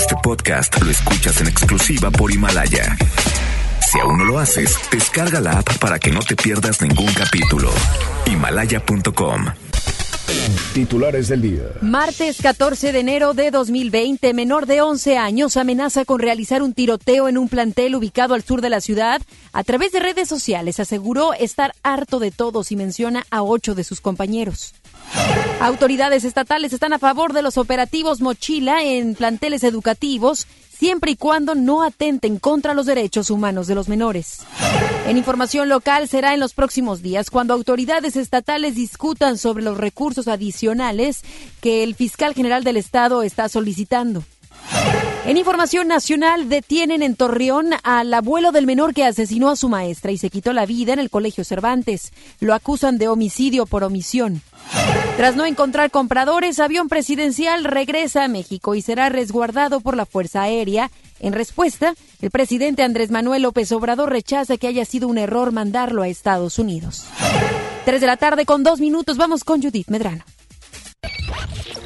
Este podcast lo escuchas en exclusiva por Himalaya. Si aún no lo haces, descarga la app para que no te pierdas ningún capítulo. Himalaya.com. Titulares del día. Martes 14 de enero de 2020, menor de 11 años amenaza con realizar un tiroteo en un plantel ubicado al sur de la ciudad. A través de redes sociales aseguró estar harto de todos y menciona a ocho de sus compañeros. Autoridades estatales están a favor de los operativos mochila en planteles educativos siempre y cuando no atenten contra los derechos humanos de los menores. En información local será en los próximos días cuando autoridades estatales discutan sobre los recursos adicionales que el fiscal general del estado está solicitando. En información nacional, detienen en Torreón al abuelo del menor que asesinó a su maestra y se quitó la vida en el Colegio Cervantes. Lo acusan de homicidio por omisión. Tras no encontrar compradores, avión presidencial regresa a México y será resguardado por la Fuerza Aérea. En respuesta, el presidente Andrés Manuel López Obrador rechaza que haya sido un error mandarlo a Estados Unidos. Tres de la tarde con dos minutos, vamos con Judith Medrano.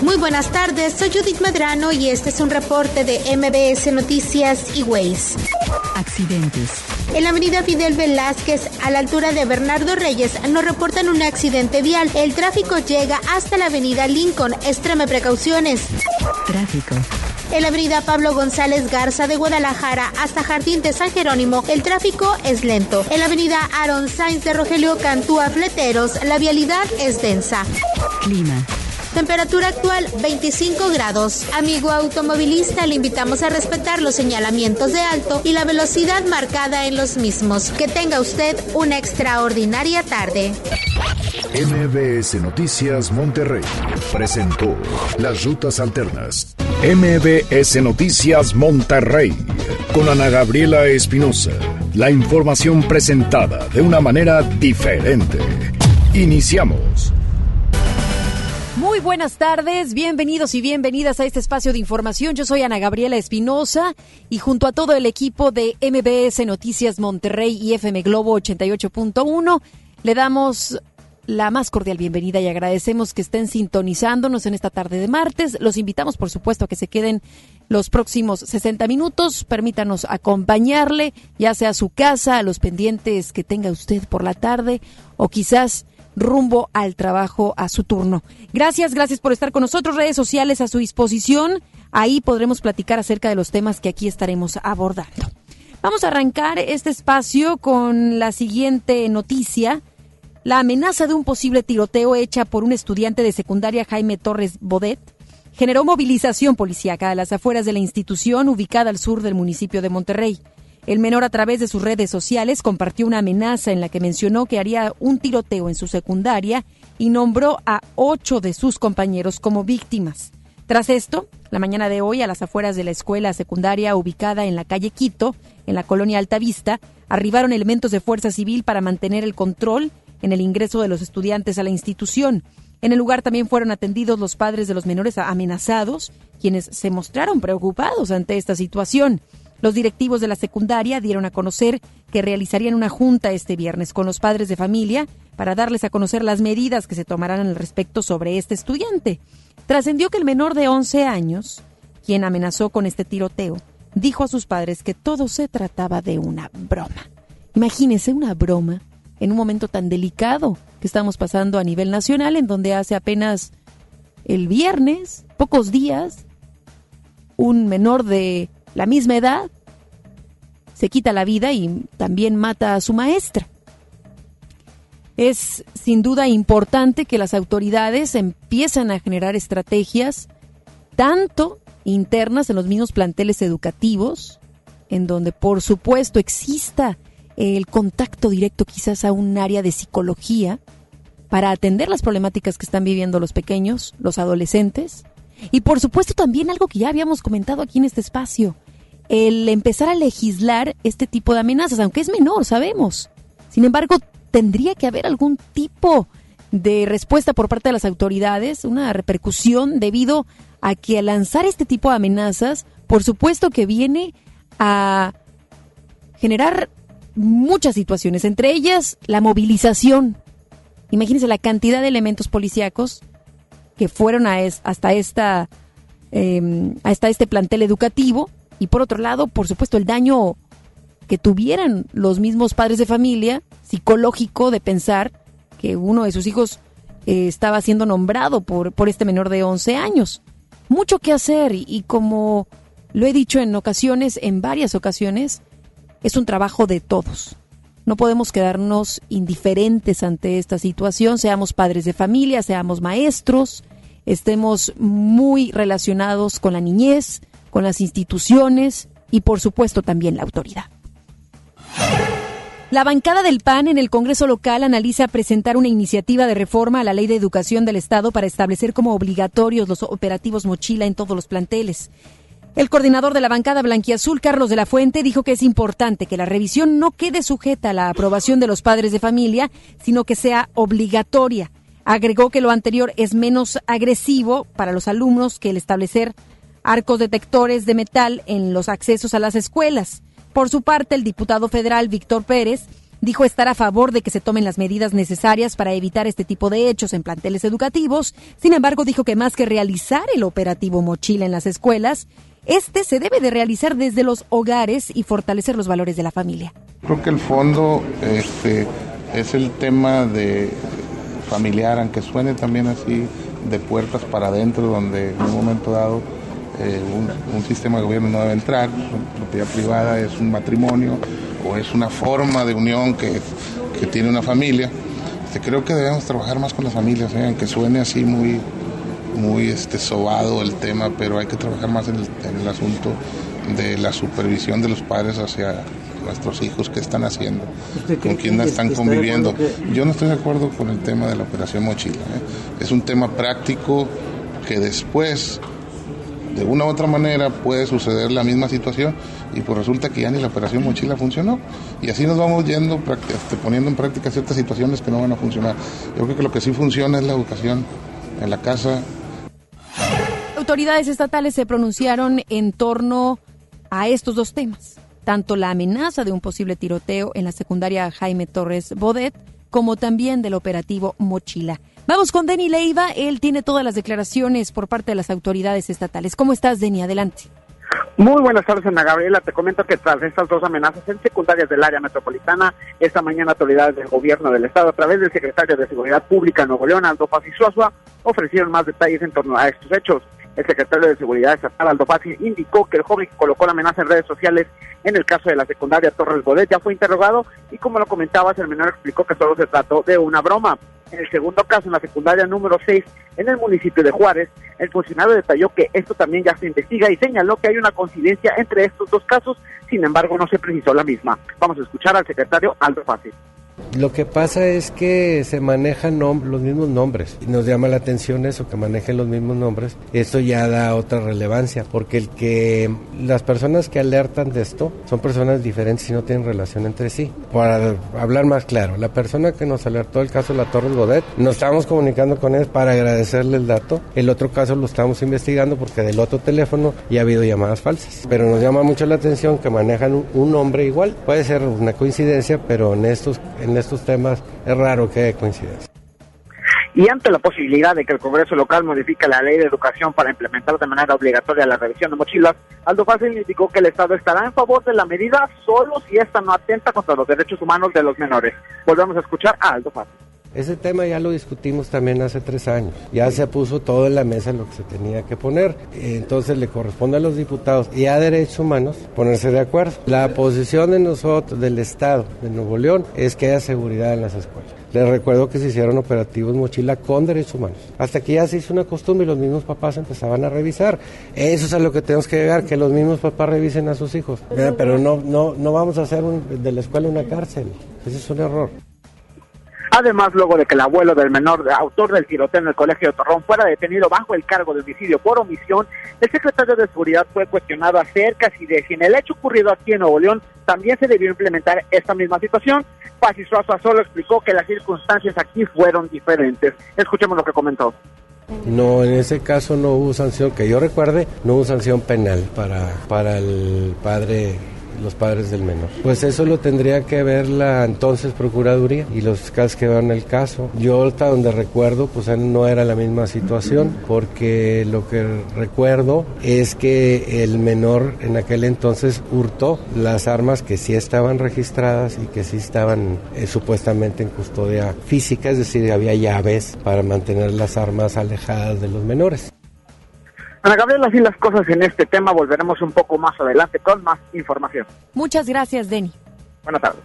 Muy buenas tardes, soy Judith Medrano y este es un reporte de MBS Noticias y Ways. Accidentes. En la avenida Fidel Velázquez, a la altura de Bernardo Reyes, nos reportan un accidente vial. El tráfico llega hasta la avenida Lincoln. Extreme precauciones. Tráfico. En la avenida Pablo González Garza de Guadalajara hasta Jardín de San Jerónimo, el tráfico es lento. En la avenida Aaron Sainz de Rogelio Cantú a Fleteros, la vialidad es densa. Clima. Temperatura actual 25 grados. Amigo automovilista, le invitamos a respetar los señalamientos de alto y la velocidad marcada en los mismos. Que tenga usted una extraordinaria tarde. MBS Noticias Monterrey presentó Las Rutas Alternas. MBS Noticias Monterrey con Ana Gabriela Espinosa. La información presentada de una manera diferente. Iniciamos. Muy buenas tardes, bienvenidos y bienvenidas a este espacio de información. Yo soy Ana Gabriela Espinosa y junto a todo el equipo de MBS Noticias Monterrey y FM Globo 88.1 le damos la más cordial bienvenida y agradecemos que estén sintonizándonos en esta tarde de martes. Los invitamos, por supuesto, a que se queden los próximos 60 minutos. Permítanos acompañarle, ya sea a su casa, a los pendientes que tenga usted por la tarde o quizás rumbo al trabajo a su turno. Gracias, gracias por estar con nosotros. Redes sociales a su disposición. Ahí podremos platicar acerca de los temas que aquí estaremos abordando. Vamos a arrancar este espacio con la siguiente noticia. La amenaza de un posible tiroteo hecha por un estudiante de secundaria Jaime Torres Bodet generó movilización policíaca a las afueras de la institución ubicada al sur del municipio de Monterrey. El menor a través de sus redes sociales compartió una amenaza en la que mencionó que haría un tiroteo en su secundaria y nombró a ocho de sus compañeros como víctimas. Tras esto, la mañana de hoy, a las afueras de la escuela secundaria ubicada en la calle Quito, en la colonia Altavista, arribaron elementos de fuerza civil para mantener el control en el ingreso de los estudiantes a la institución. En el lugar también fueron atendidos los padres de los menores amenazados, quienes se mostraron preocupados ante esta situación. Los directivos de la secundaria dieron a conocer que realizarían una junta este viernes con los padres de familia para darles a conocer las medidas que se tomarán al respecto sobre este estudiante. Trascendió que el menor de 11 años, quien amenazó con este tiroteo, dijo a sus padres que todo se trataba de una broma. Imagínese una broma en un momento tan delicado que estamos pasando a nivel nacional, en donde hace apenas el viernes, pocos días, un menor de la misma edad se quita la vida y también mata a su maestra. Es sin duda importante que las autoridades empiezan a generar estrategias tanto internas en los mismos planteles educativos, en donde por supuesto exista el contacto directo quizás a un área de psicología para atender las problemáticas que están viviendo los pequeños, los adolescentes, y por supuesto también algo que ya habíamos comentado aquí en este espacio, el empezar a legislar este tipo de amenazas, aunque es menor, sabemos. Sin embargo, tendría que haber algún tipo de respuesta por parte de las autoridades, una repercusión debido a que al lanzar este tipo de amenazas, por supuesto que viene a generar muchas situaciones, entre ellas la movilización. Imagínense la cantidad de elementos policíacos que fueron a hasta esta em, hasta este plantel educativo y por otro lado, por supuesto, el daño que tuvieran los mismos padres de familia psicológico de pensar que uno de sus hijos eh, estaba siendo nombrado por, por este menor de 11 años. Mucho que hacer y como lo he dicho en ocasiones, en varias ocasiones, es un trabajo de todos. No podemos quedarnos indiferentes ante esta situación, seamos padres de familia, seamos maestros, estemos muy relacionados con la niñez, con las instituciones y por supuesto también la autoridad. La bancada del PAN en el Congreso local analiza presentar una iniciativa de reforma a la Ley de Educación del Estado para establecer como obligatorios los operativos mochila en todos los planteles. El coordinador de la bancada blanquiazul, Carlos de la Fuente, dijo que es importante que la revisión no quede sujeta a la aprobación de los padres de familia, sino que sea obligatoria. Agregó que lo anterior es menos agresivo para los alumnos que el establecer arcos detectores de metal en los accesos a las escuelas. Por su parte, el diputado federal Víctor Pérez dijo estar a favor de que se tomen las medidas necesarias para evitar este tipo de hechos en planteles educativos. Sin embargo, dijo que más que realizar el operativo mochila en las escuelas, este se debe de realizar desde los hogares y fortalecer los valores de la familia. Creo que el fondo este, es el tema de familiar, aunque suene también así de puertas para adentro, donde en un momento dado eh, un, sistema de gobierno no debe entrar, propiedad privada es un matrimonio o es una forma de unión que, tiene una familia. Este, creo que debemos trabajar más con las familias, ¿eh? aunque suene así muy, muy este, sobado el tema, pero hay que trabajar más en el, asunto de la supervisión de los padres hacia nuestros hijos, qué están haciendo, con quién están conviviendo. Yo no estoy de acuerdo con el tema de la operación mochila. ¿eh? Es un tema práctico que después, de una u otra manera, puede suceder la misma situación y pues resulta que ya ni la operación mochila funcionó. Y así nos vamos yendo, este, poniendo en práctica ciertas situaciones que no van a funcionar. Yo creo que lo que sí funciona es la educación en la casa autoridades estatales se pronunciaron en torno a estos dos temas, tanto la amenaza de un posible tiroteo en la secundaria Jaime Torres Bodet, como también del operativo Mochila. Vamos con Denny Leiva, él tiene todas las declaraciones por parte de las autoridades estatales. ¿Cómo estás, Denny? Adelante. Muy buenas tardes, Ana Gabriela. Te comento que tras estas dos amenazas en secundarias del área metropolitana, esta mañana autoridades del gobierno del estado, a través del secretario de Seguridad Pública Nuevo León, Aldo Paz ofrecieron más detalles en torno a estos hechos. El secretario de Seguridad Estatal, Aldo Pazzi, indicó que el joven que colocó la amenaza en redes sociales en el caso de la secundaria Torres Bodet ya fue interrogado y como lo comentabas, el menor explicó que solo se trató de una broma. En el segundo caso, en la secundaria número 6, en el municipio de Juárez, el funcionario detalló que esto también ya se investiga y señaló que hay una coincidencia entre estos dos casos, sin embargo no se precisó la misma. Vamos a escuchar al secretario Aldo Pazzi. Lo que pasa es que se manejan los mismos nombres y nos llama la atención eso, que manejen los mismos nombres. Esto ya da otra relevancia, porque el que las personas que alertan de esto son personas diferentes y no tienen relación entre sí. Para hablar más claro, la persona que nos alertó el caso de la Torres Godet, nos estábamos comunicando con él para agradecerle el dato. El otro caso lo estamos investigando porque del otro teléfono ya ha habido llamadas falsas. Pero nos llama mucho la atención que manejan un nombre igual. Puede ser una coincidencia, pero en estos, en estos temas es raro que haya coincidencia. Y ante la posibilidad de que el Congreso local modifique la ley de educación para implementar de manera obligatoria la revisión de mochilas, Aldo Fácil indicó que el Estado estará en favor de la medida solo si esta no atenta contra los derechos humanos de los menores. Volvemos a escuchar a Aldo Fácil. Ese tema ya lo discutimos también hace tres años. Ya se puso todo en la mesa lo que se tenía que poner. Entonces le corresponde a los diputados y a derechos humanos ponerse de acuerdo. La posición de nosotros, del Estado de Nuevo León, es que haya seguridad en las escuelas. Les recuerdo que se hicieron operativos mochila con derechos humanos. Hasta que ya se hizo una costumbre y los mismos papás empezaban a revisar. Eso es a lo que tenemos que llegar, que los mismos papás revisen a sus hijos. Pero no, no, no vamos a hacer de la escuela una cárcel. Ese es un error. Además, luego de que el abuelo del menor autor del tiroteo en el colegio de Torrón fuera detenido bajo el cargo de homicidio por omisión, el secretario de Seguridad fue cuestionado acerca si de si en el hecho ocurrido aquí en Nuevo León también se debió implementar esta misma situación. Paz solo explicó que las circunstancias aquí fueron diferentes. Escuchemos lo que comentó. No, en ese caso no hubo sanción, que yo recuerde, no hubo sanción penal para, para el padre los padres del menor. Pues eso lo tendría que ver la entonces Procuraduría y los fiscales que van el caso. Yo hasta donde recuerdo, pues no era la misma situación, porque lo que recuerdo es que el menor en aquel entonces hurtó las armas que sí estaban registradas y que sí estaban eh, supuestamente en custodia física, es decir, había llaves para mantener las armas alejadas de los menores. Ana Gabriela, así las cosas en este tema. Volveremos un poco más adelante con más información. Muchas gracias, Denny. Buenas tardes.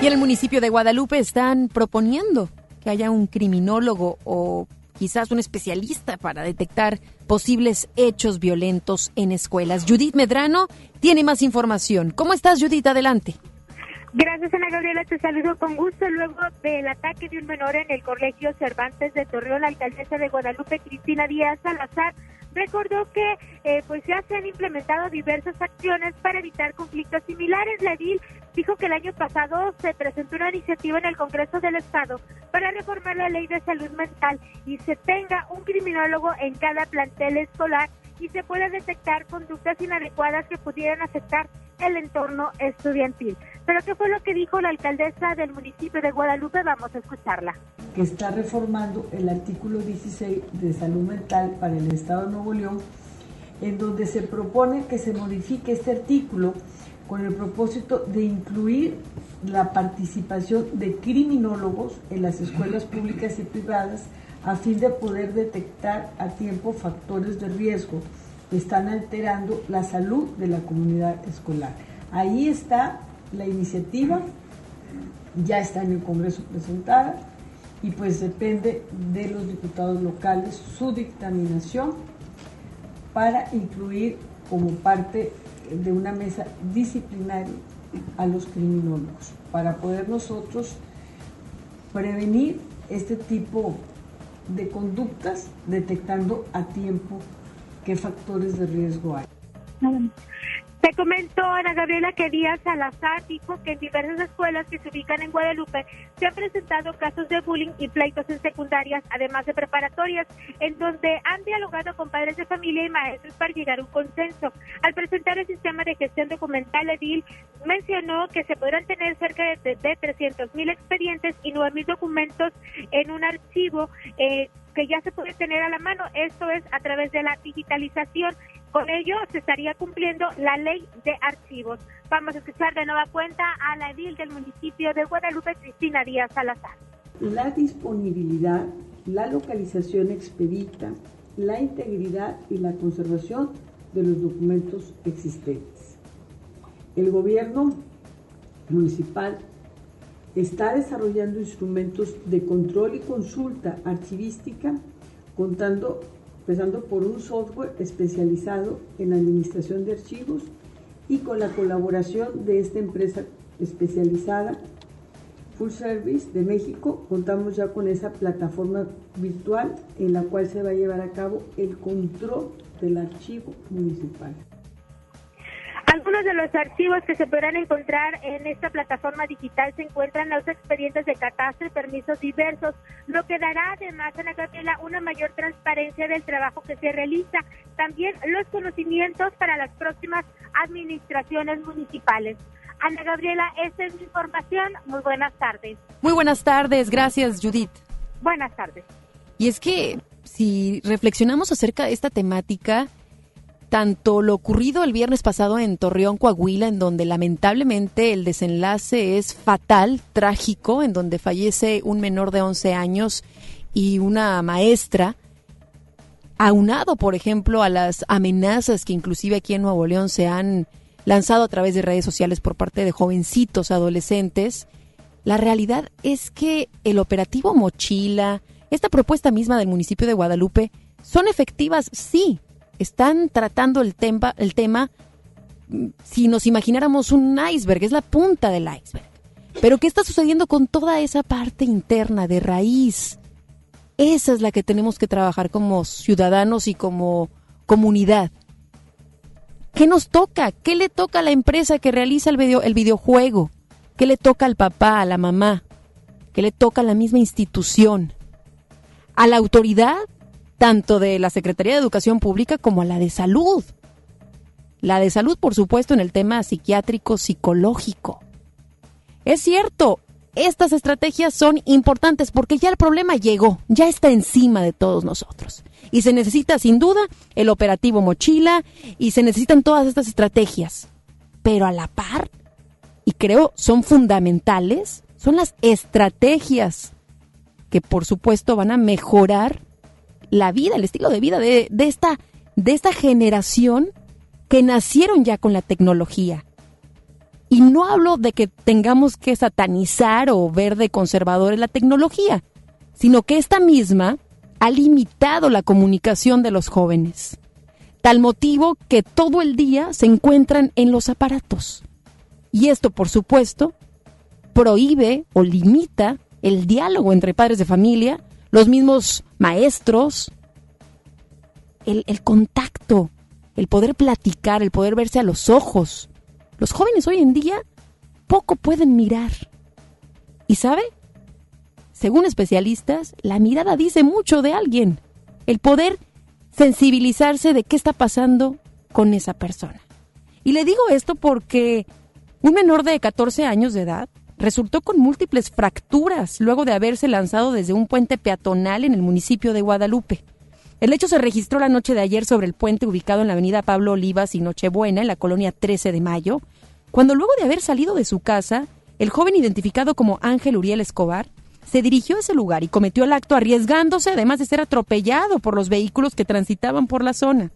Y en el municipio de Guadalupe están proponiendo que haya un criminólogo o quizás un especialista para detectar posibles hechos violentos en escuelas. Judith Medrano tiene más información. ¿Cómo estás, Judith? Adelante. Gracias, Ana Gabriela. Te saludo con gusto. Luego del ataque de un menor en el Colegio Cervantes de Torreón, la alcaldesa de Guadalupe, Cristina Díaz Salazar, recordó que eh, pues ya se han implementado diversas acciones para evitar conflictos similares. La edil dijo que el año pasado se presentó una iniciativa en el Congreso del Estado para reformar la ley de salud mental y se tenga un criminólogo en cada plantel escolar y se pueda detectar conductas inadecuadas que pudieran afectar el entorno estudiantil. Pero ¿qué fue lo que dijo la alcaldesa del municipio de Guadalupe? Vamos a escucharla. Que está reformando el artículo 16 de salud mental para el Estado de Nuevo León, en donde se propone que se modifique este artículo con el propósito de incluir la participación de criminólogos en las escuelas públicas y privadas a fin de poder detectar a tiempo factores de riesgo que están alterando la salud de la comunidad escolar. Ahí está la iniciativa, ya está en el Congreso presentada y pues depende de los diputados locales su dictaminación para incluir como parte de una mesa disciplinaria a los criminólogos, para poder nosotros prevenir este tipo de conductas detectando a tiempo qué factores de riesgo hay. Te comentó Ana Gabriela que Díaz Salazar dijo que en diversas escuelas que se ubican en Guadalupe se han presentado casos de bullying y pleitos en secundarias, además de preparatorias, en donde han dialogado con padres de familia y maestros para llegar a un consenso. Al presentar el sistema de gestión documental, Edil mencionó que se podrán tener cerca de, de 300 mil expedientes y 9 mil documentos en un archivo eh, que ya se puede tener a la mano. Esto es a través de la digitalización con ello se estaría cumpliendo la ley de archivos. Vamos a escuchar de nueva cuenta a la edil del municipio de Guadalupe, Cristina Díaz Salazar. La disponibilidad, la localización expedita, la integridad y la conservación de los documentos existentes. El gobierno municipal está desarrollando instrumentos de control y consulta archivística contando empezando por un software especializado en administración de archivos y con la colaboración de esta empresa especializada Full Service de México, contamos ya con esa plataforma virtual en la cual se va a llevar a cabo el control del archivo municipal. Algunos de los archivos que se podrán encontrar en esta plataforma digital se encuentran los expedientes de catástrofe y permisos diversos, lo que dará además, Ana Gabriela, una mayor transparencia del trabajo que se realiza. También los conocimientos para las próximas administraciones municipales. Ana Gabriela, esta es mi información. Muy buenas tardes. Muy buenas tardes. Gracias, Judith. Buenas tardes. Y es que si reflexionamos acerca de esta temática, tanto lo ocurrido el viernes pasado en Torreón, Coahuila, en donde lamentablemente el desenlace es fatal, trágico, en donde fallece un menor de 11 años y una maestra, aunado, por ejemplo, a las amenazas que inclusive aquí en Nuevo León se han lanzado a través de redes sociales por parte de jovencitos adolescentes, la realidad es que el operativo Mochila, esta propuesta misma del municipio de Guadalupe, son efectivas, sí, están tratando el tema, si nos imagináramos un iceberg, es la punta del iceberg. Pero ¿qué está sucediendo con toda esa parte interna de raíz? Esa es la que tenemos que trabajar como ciudadanos y como comunidad. ¿Qué nos toca? ¿Qué le toca a la empresa que realiza el videojuego? ¿Qué le toca al papá, a la mamá? ¿Qué le toca a la misma institución? ¿A la autoridad? Tanto de la Secretaría de Educación Pública como la de Salud. La de salud, por supuesto, en el tema psiquiátrico, psicológico. Es cierto, estas estrategias son importantes porque ya el problema llegó, ya está encima de todos nosotros. Y se necesita sin duda el operativo mochila y se necesitan todas estas estrategias. Pero a la par, y creo son fundamentales, son las estrategias que por supuesto van a mejorar la vida, el estilo de vida de, esta, de esta generación que nacieron ya con la tecnología. Y no hablo de que tengamos que satanizar o ver de conservadores la tecnología, sino que esta misma ha limitado la comunicación de los jóvenes. Tal motivo que todo el día se encuentran en los aparatos. Y esto, por supuesto, prohíbe o limita el diálogo entre padres de familia, los mismos maestros, el, el contacto, el poder platicar, el poder verse a los ojos. Los jóvenes hoy en día poco pueden mirar. ¿Y sabe? Según especialistas, la mirada dice mucho de alguien. El poder sensibilizarse de qué está pasando con esa persona. Y le digo esto porque un menor de 14 años de edad resultó con múltiples fracturas luego de haberse lanzado desde un puente peatonal en el municipio de Guadalupe. El hecho se registró la noche de ayer sobre el puente ubicado en la avenida Pablo Olivas y Nochebuena, en la colonia 13 de Mayo, cuando luego de haber salido de su casa, el joven identificado como Ángel Uriel Escobar se dirigió a ese lugar y cometió el acto arriesgándose además de ser atropellado por los vehículos que transitaban por la zona.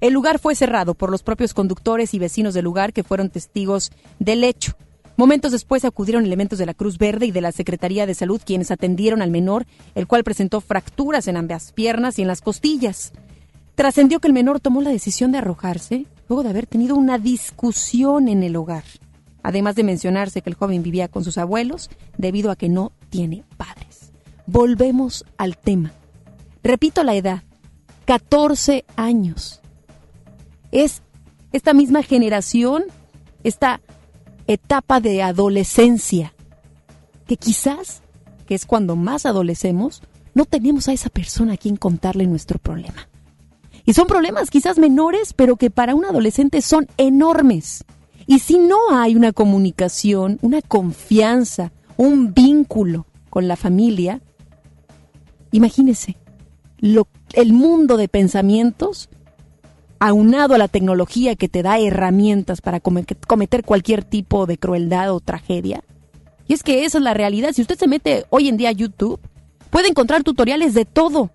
El lugar fue cerrado por los propios conductores y vecinos del lugar que fueron testigos del hecho. Momentos después acudieron elementos de la Cruz Verde y de la Secretaría de Salud quienes atendieron al menor, el cual presentó fracturas en ambas piernas y en las costillas. Trascendió que el menor tomó la decisión de arrojarse luego de haber tenido una discusión en el hogar. Además de mencionarse que el joven vivía con sus abuelos debido a que no tiene padres. Volvemos al tema. Repito la edad, 14 años. Es esta misma generación, esta etapa de adolescencia, que quizás, que es cuando más adolecemos, no tenemos a esa persona a quien contarle nuestro problema. Y son problemas quizás menores, pero que para un adolescente son enormes. Y si no hay una comunicación, una confianza, un vínculo con la familia, imagínese lo, el mundo de pensamientos aunado a la tecnología que te da herramientas para cometer cualquier tipo de crueldad o tragedia. Y es que esa es la realidad. Si usted se mete hoy en día a YouTube, puede encontrar tutoriales de todo.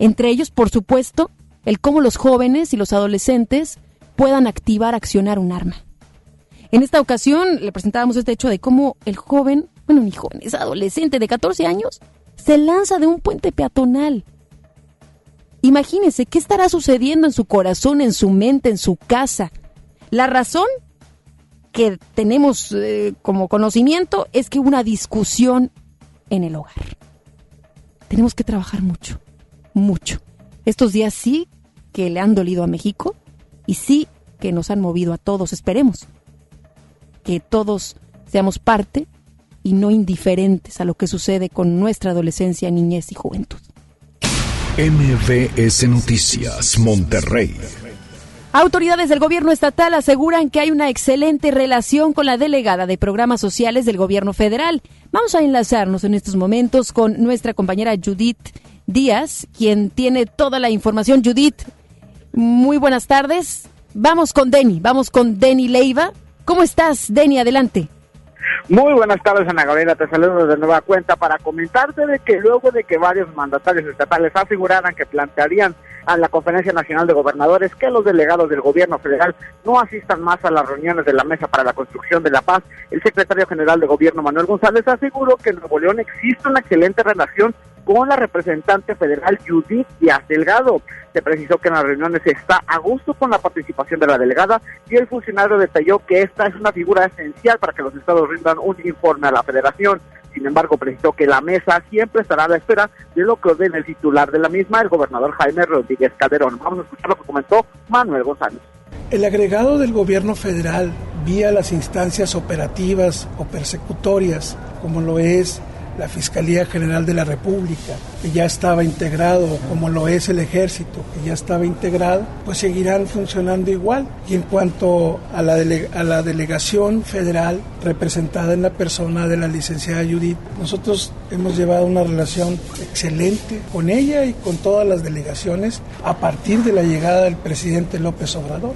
Entre ellos, por supuesto, el cómo los jóvenes y los adolescentes puedan activar, accionar un arma. En esta ocasión le presentábamos este hecho de cómo el joven, bueno, ni joven, es adolescente de 14 años, se lanza de un puente peatonal Imagínense qué estará sucediendo en su corazón, en su mente, en su casa. La razón que tenemos eh, como conocimiento es que una discusión en el hogar. Tenemos que trabajar mucho, mucho. Estos días sí que le han dolido a México y sí que nos han movido a todos. Esperemos que todos seamos parte y no indiferentes a lo que sucede con nuestra adolescencia, niñez y juventud. MVS Noticias Monterrey. Autoridades del gobierno estatal aseguran que hay una excelente relación con la delegada de programas sociales del gobierno federal. Vamos a enlazarnos en estos momentos con nuestra compañera Judith Díaz, quien tiene toda la información. Judith, muy buenas tardes. Vamos con Denny, vamos con Denny Leiva. ¿Cómo estás, Denny? Adelante. Muy buenas tardes, Ana Gabriela. Te saludo de nueva cuenta para comentarte de que luego de que varios mandatarios estatales aseguraran que plantearían a la Conferencia Nacional de Gobernadores que los delegados del gobierno federal no asistan más a las reuniones de la Mesa para la Construcción de la Paz, el secretario general de Gobierno Manuel González aseguró que en Nuevo León existe una excelente relación con la representante federal Judith Díaz Delgado. Se precisó que en las reuniones está a gusto con la participación de la delegada y el funcionario detalló que esta es una figura esencial para que los estados rindan un informe a la federación. Sin embargo, precisó que la mesa siempre estará a la espera de lo que ordene el titular de la misma, el gobernador Jaime Rodríguez Calderón. Vamos a escuchar lo que comentó Manuel González. El agregado del gobierno federal vía las instancias operativas o persecutorias, como lo es la Fiscalía General de la República, que ya estaba integrado, como lo es el Ejército, que ya estaba integrado, pues seguirán funcionando igual. Y en cuanto a la, a la delegación federal representada en la persona de la licenciada Judith, nosotros hemos llevado una relación excelente con ella y con todas las delegaciones a partir de la llegada del presidente López Obrador.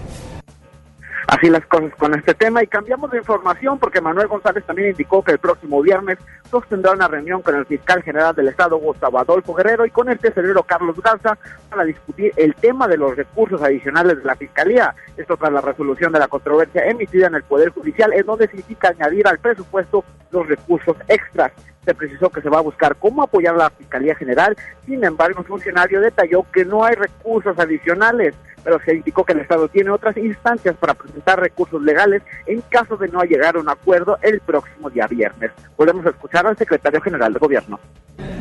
Así las cosas con este tema y cambiamos de información porque Manuel González también indicó que el próximo viernes sostendrá una reunión con el fiscal general del Estado Gustavo Adolfo Guerrero y con el tesorero Carlos Garza para discutir el tema de los recursos adicionales de la Fiscalía. Esto tras la resolución de la controversia emitida en el Poder Judicial en donde significa añadir al presupuesto los recursos extras se precisó que se va a buscar cómo apoyar a la Fiscalía General. Sin embargo, el funcionario detalló que no hay recursos adicionales, pero se indicó que el Estado tiene otras instancias para presentar recursos legales en caso de no llegar a un acuerdo el próximo día viernes. Podemos escuchar al secretario general de Gobierno.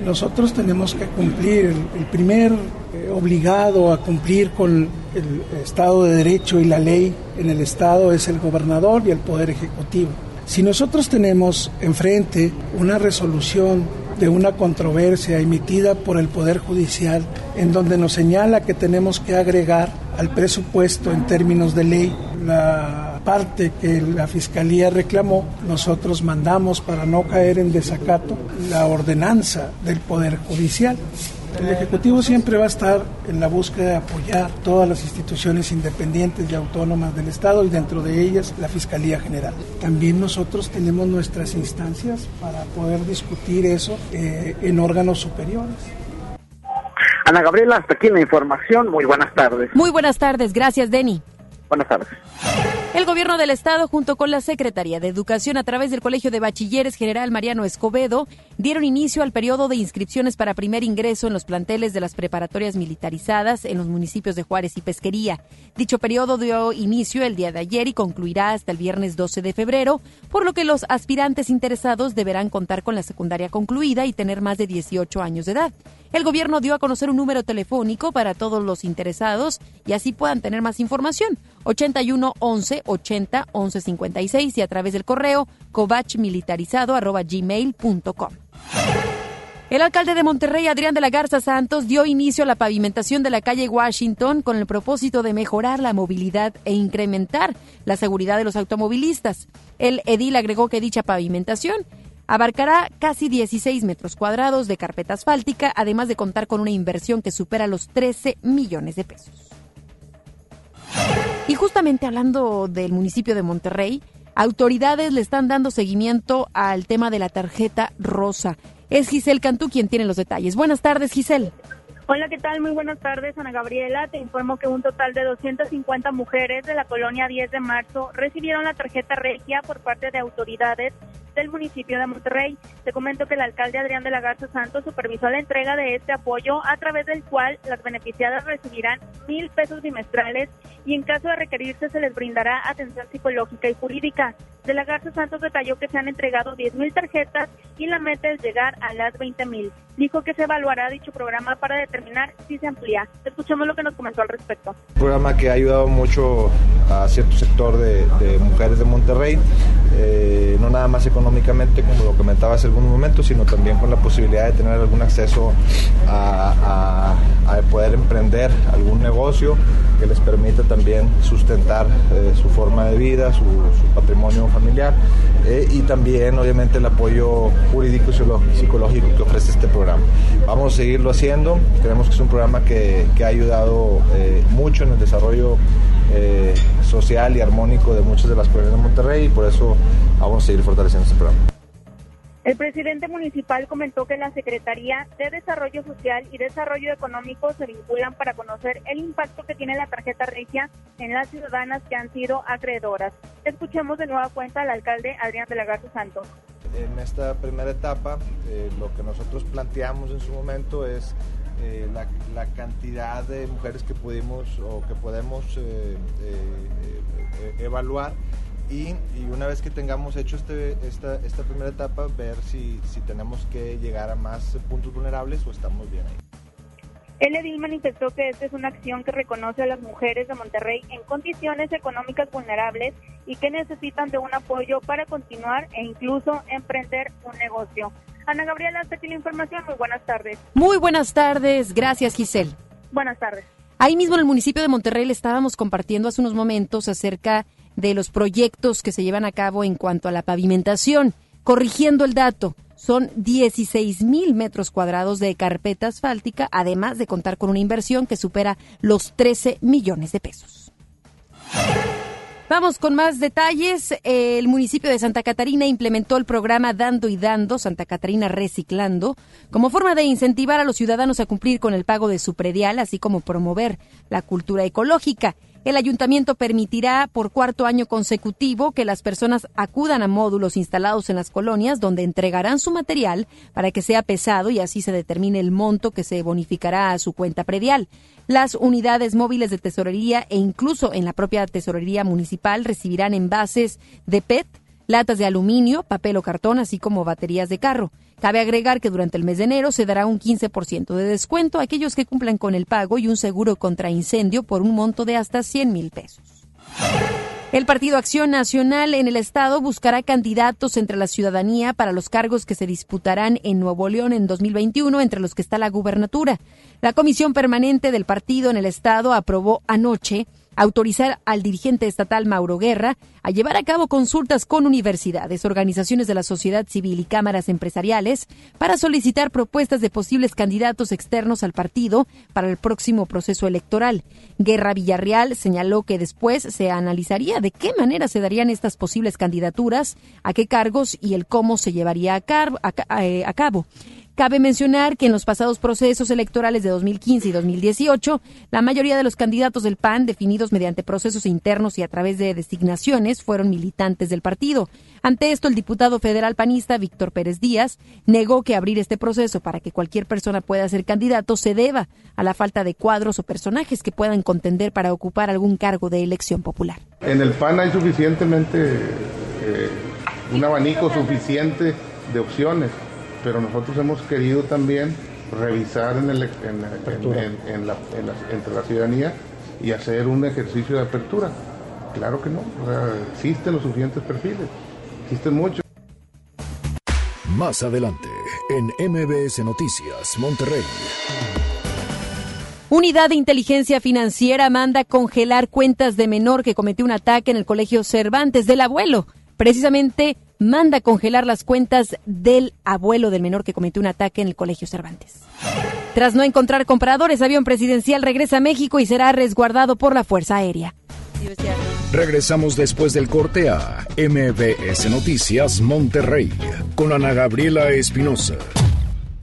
Nosotros tenemos que cumplir, el primer eh, obligado a cumplir con el Estado de Derecho y la ley en el Estado es el gobernador y el Poder Ejecutivo. Si nosotros tenemos enfrente una resolución de una controversia emitida por el Poder Judicial en donde nos señala que tenemos que agregar al presupuesto en términos de ley la parte que la Fiscalía reclamó, nosotros mandamos para no caer en desacato la ordenanza del Poder Judicial. El Ejecutivo siempre va a estar en la búsqueda de apoyar todas las instituciones independientes y autónomas del Estado y dentro de ellas la Fiscalía General. También nosotros tenemos nuestras instancias para poder discutir eso eh, en órganos superiores. Ana Gabriela, hasta aquí la información. Muy buenas tardes. Muy buenas tardes. Gracias, Denny. Buenas tardes. El gobierno del estado, junto con la Secretaría de Educación a través del Colegio de Bachilleres General Mariano Escobedo, dieron inicio al periodo de inscripciones para primer ingreso en los planteles de las preparatorias militarizadas en los municipios de Juárez y Pesquería. Dicho periodo dio inicio el día de ayer y concluirá hasta el viernes 12 de febrero, por lo que los aspirantes interesados deberán contar con la secundaria concluida y tener más de 18 años de edad. El gobierno dio a conocer un número telefónico para todos los interesados y así puedan tener más información. 81 11 80 11 56 y a través del correo covachmilitarizado.gmail.com. El alcalde de Monterrey, Adrián de la Garza Santos, dio inicio a la pavimentación de la calle Washington con el propósito de mejorar la movilidad e incrementar la seguridad de los automovilistas. El edil agregó que dicha pavimentación Abarcará casi 16 metros cuadrados de carpeta asfáltica, además de contar con una inversión que supera los 13 millones de pesos. Y justamente hablando del municipio de Monterrey, autoridades le están dando seguimiento al tema de la tarjeta rosa. Es Giselle Cantú quien tiene los detalles. Buenas tardes, Giselle. Hola, ¿qué tal? Muy buenas tardes, Ana Gabriela. Te informo que un total de 250 mujeres de la colonia 10 de marzo recibieron la tarjeta regia por parte de autoridades del municipio de Monterrey. Te comento que el alcalde Adrián de la Garza Santos supervisó la entrega de este apoyo a través del cual las beneficiadas recibirán mil pesos bimestrales y en caso de requerirse se les brindará atención psicológica y jurídica. De la Garza Santos detalló que se han entregado 10 mil tarjetas y la meta es llegar a las 20 mil. Dijo que se evaluará dicho programa para determinar si se amplía. Escuchemos lo que nos comentó al respecto. Un programa que ha ayudado mucho a cierto sector de, mujeres de Monterrey, eh, no nada más económicamente como lo comentaba hace algún momento, sino también con la posibilidad de tener algún acceso a, poder emprender algún negocio que les permita también sustentar eh, su forma de vida, su, patrimonio familiar eh, y también obviamente el apoyo jurídico y psicológico que ofrece este programa. Vamos a seguirlo haciendo, creemos que es un programa que, ha ayudado eh, mucho en el desarrollo social y armónico de muchas de las colonias de Monterrey y por eso vamos a seguir fortaleciendo este programa. El presidente municipal comentó que la Secretaría de Desarrollo Social y Desarrollo Económico se vinculan para conocer el impacto que tiene la tarjeta regia en las ciudadanas que han sido acreedoras. Escuchemos de nueva cuenta al alcalde Adrián de la Garza Santos. En esta primera etapa, eh, lo que nosotros planteamos en su momento es eh, la, cantidad de mujeres que pudimos o que podemos eh, evaluar y, una vez que tengamos hecho este, esta, esta primera etapa, ver si, si tenemos que llegar a más puntos vulnerables o estamos bien ahí. El edil manifestó que esta es una acción que reconoce a las mujeres de Monterrey en condiciones económicas vulnerables y que necesitan de un apoyo para continuar e incluso emprender un negocio. Ana Gabriela, hasta aquí la información. Muy buenas tardes. Muy buenas tardes. Gracias, Giselle. Buenas tardes. Ahí mismo en el municipio de Monterrey le estábamos compartiendo hace unos momentos acerca de los proyectos que se llevan a cabo en cuanto a la pavimentación. Corrigiendo el dato, son 16 mil metros cuadrados de carpeta asfáltica, además de contar con una inversión que supera los 13 millones de pesos. Vamos con más detalles. El municipio de Santa Catarina implementó el programa Dando y Dando, Santa Catarina Reciclando, como forma de incentivar a los ciudadanos a cumplir con el pago de su predial, así como promover la cultura ecológica. El ayuntamiento permitirá por cuarto año consecutivo que las personas acudan a módulos instalados en las colonias donde entregarán su material para que sea pesado y así se determine el monto que se bonificará a su cuenta predial. Las unidades móviles de tesorería e incluso en la propia tesorería municipal recibirán envases de PET, latas de aluminio, papel o cartón, así como baterías de carro. Cabe agregar que durante el mes de enero se dará un 15% de descuento a aquellos que cumplan con el pago y un seguro contra incendio por un monto de hasta 100 mil pesos. El Partido Acción Nacional en el Estado buscará candidatos entre la ciudadanía para los cargos que se disputarán en Nuevo León en 2021, entre los que está la gubernatura. La Comisión Permanente del Partido en el Estado aprobó anoche autorizar al dirigente estatal Mauro Guerra a llevar a cabo consultas con universidades, organizaciones de la sociedad civil y cámaras empresariales para solicitar propuestas de posibles candidatos externos al partido para el próximo proceso electoral. Guerra Villarreal señaló que después se analizaría de qué manera se darían estas posibles candidaturas, a qué cargos y el cómo se llevaría a, eh, cabo. Cabe mencionar que en los pasados procesos electorales de 2015 y 2018, la mayoría de los candidatos del PAN, definidos mediante procesos internos y a través de designaciones, fueron militantes del partido. Ante esto, el diputado federal panista Víctor Pérez Díaz negó que abrir este proceso para que cualquier persona pueda ser candidato se deba a la falta de cuadros o personajes que puedan contender para ocupar algún cargo de elección popular. En el PAN hay suficientemente, eh, un abanico suficiente de opciones pero nosotros hemos querido también revisar en el, en, la, entre la ciudadanía y hacer un ejercicio de apertura. Claro que no, existen los suficientes perfiles, existen muchos. Más adelante, en MBS Noticias, Monterrey. Unidad de Inteligencia Financiera manda congelar cuentas de menor que cometió un ataque en el Colegio Cervantes del abuelo. Precisamente manda congelar las cuentas del abuelo del menor que cometió un ataque en el Colegio Cervantes. Tras no encontrar compradores, avión presidencial regresa a México y será resguardado por la Fuerza Aérea. Regresamos después del corte a MBS Noticias Monterrey con Ana Gabriela Espinosa.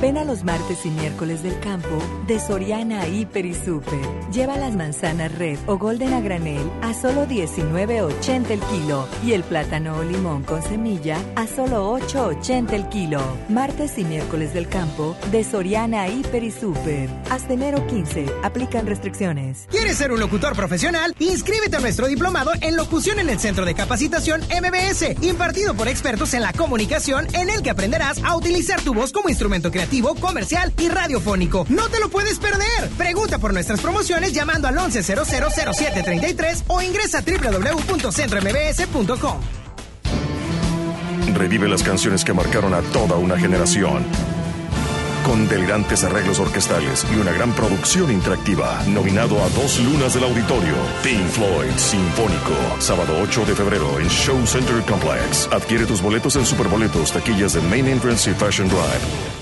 Ven a los martes y miércoles del campo de Soriana Hiper y Super. Lleva las manzanas red o golden a granel a solo 19.80 el kilo y el plátano o limón con semilla a solo 8.80 el kilo. Martes y miércoles del campo de Soriana Hiper y Super. Hasta enero 15. Aplican restricciones. ¿Quieres ser un locutor profesional? Inscríbete a nuestro diplomado en locución en el Centro de Capacitación MBS, impartido por expertos en la comunicación, en el que aprenderás a utilizar tu voz como instrumento creativo comercial y radiofónico. No te lo puedes perder. Pregunta por nuestras promociones llamando al 11000733 o ingresa a www.centrombs.com. Revive las canciones que marcaron a toda una generación. Con delirantes arreglos orquestales y una gran producción interactiva. Nominado a dos lunas del auditorio. Pink Floyd Sinfónico. Sábado 8 de febrero en Show Center Complex. Adquiere tus boletos en Superboletos, taquillas de Main Entrance y Fashion Drive.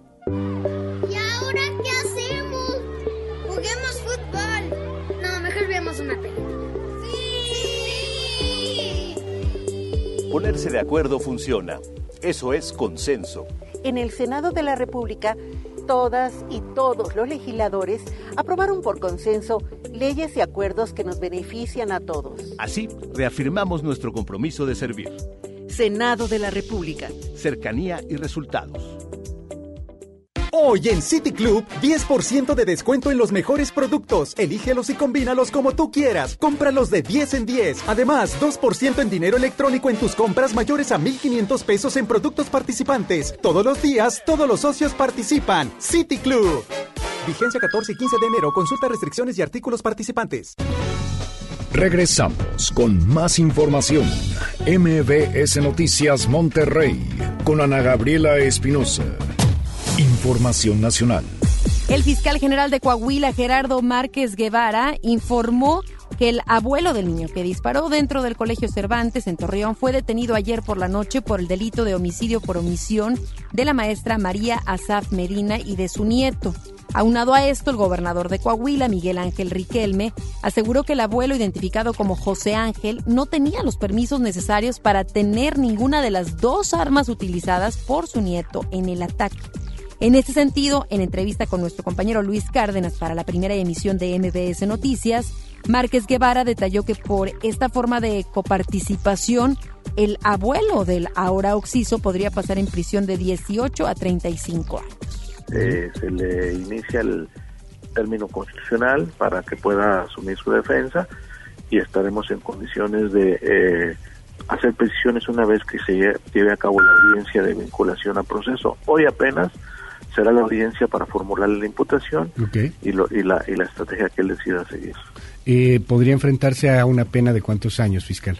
¿Y ahora qué hacemos? Juguemos fútbol. No, mejor veamos una película. ¡Sí! Ponerse de acuerdo funciona. Eso es consenso. En el Senado de la República, todas y todos los legisladores aprobaron por consenso leyes y acuerdos que nos benefician a todos. Así, reafirmamos nuestro compromiso de servir. Senado de la República. Cercanía y resultados. Hoy en City Club, 10% de descuento en los mejores productos. Elígelos y combínalos como tú quieras. Cómpralos de 10 en 10. Además, 2% en dinero electrónico en tus compras mayores a 1,500 pesos en productos participantes. Todos los días, todos los socios participan. City Club. Vigencia 14 y 15 de enero. Consulta restricciones y artículos participantes. Regresamos con más información. MBS Noticias Monterrey con Ana Gabriela Espinosa. Información nacional. El fiscal general de Coahuila, Gerardo Márquez Guevara, informó que el abuelo del niño que disparó dentro del Colegio Cervantes en Torreón fue detenido ayer por la noche por el delito de homicidio por omisión de la maestra María Azaf Medina y de su nieto. Aunado a esto, el gobernador de Coahuila, Miguel Ángel Riquelme, aseguró que el abuelo, identificado como José Ángel, no tenía los permisos necesarios para tener ninguna de las dos armas utilizadas por su nieto en el ataque. En este sentido, en entrevista con nuestro compañero Luis Cárdenas para la primera emisión de MBS Noticias, Márquez Guevara detalló que por esta forma de coparticipación, el abuelo del ahora Oxiso podría pasar en prisión de 18 a 35 años. Eh, se le inicia el término constitucional para que pueda asumir su defensa y estaremos en condiciones de eh, hacer precisiones una vez que se lleve a cabo la audiencia de vinculación a proceso. Hoy apenas será la audiencia para formular la imputación y, lo, y, la, y la estrategia que él decida seguir. Eh, ¿Podría enfrentarse a una pena de cuántos años, fiscal?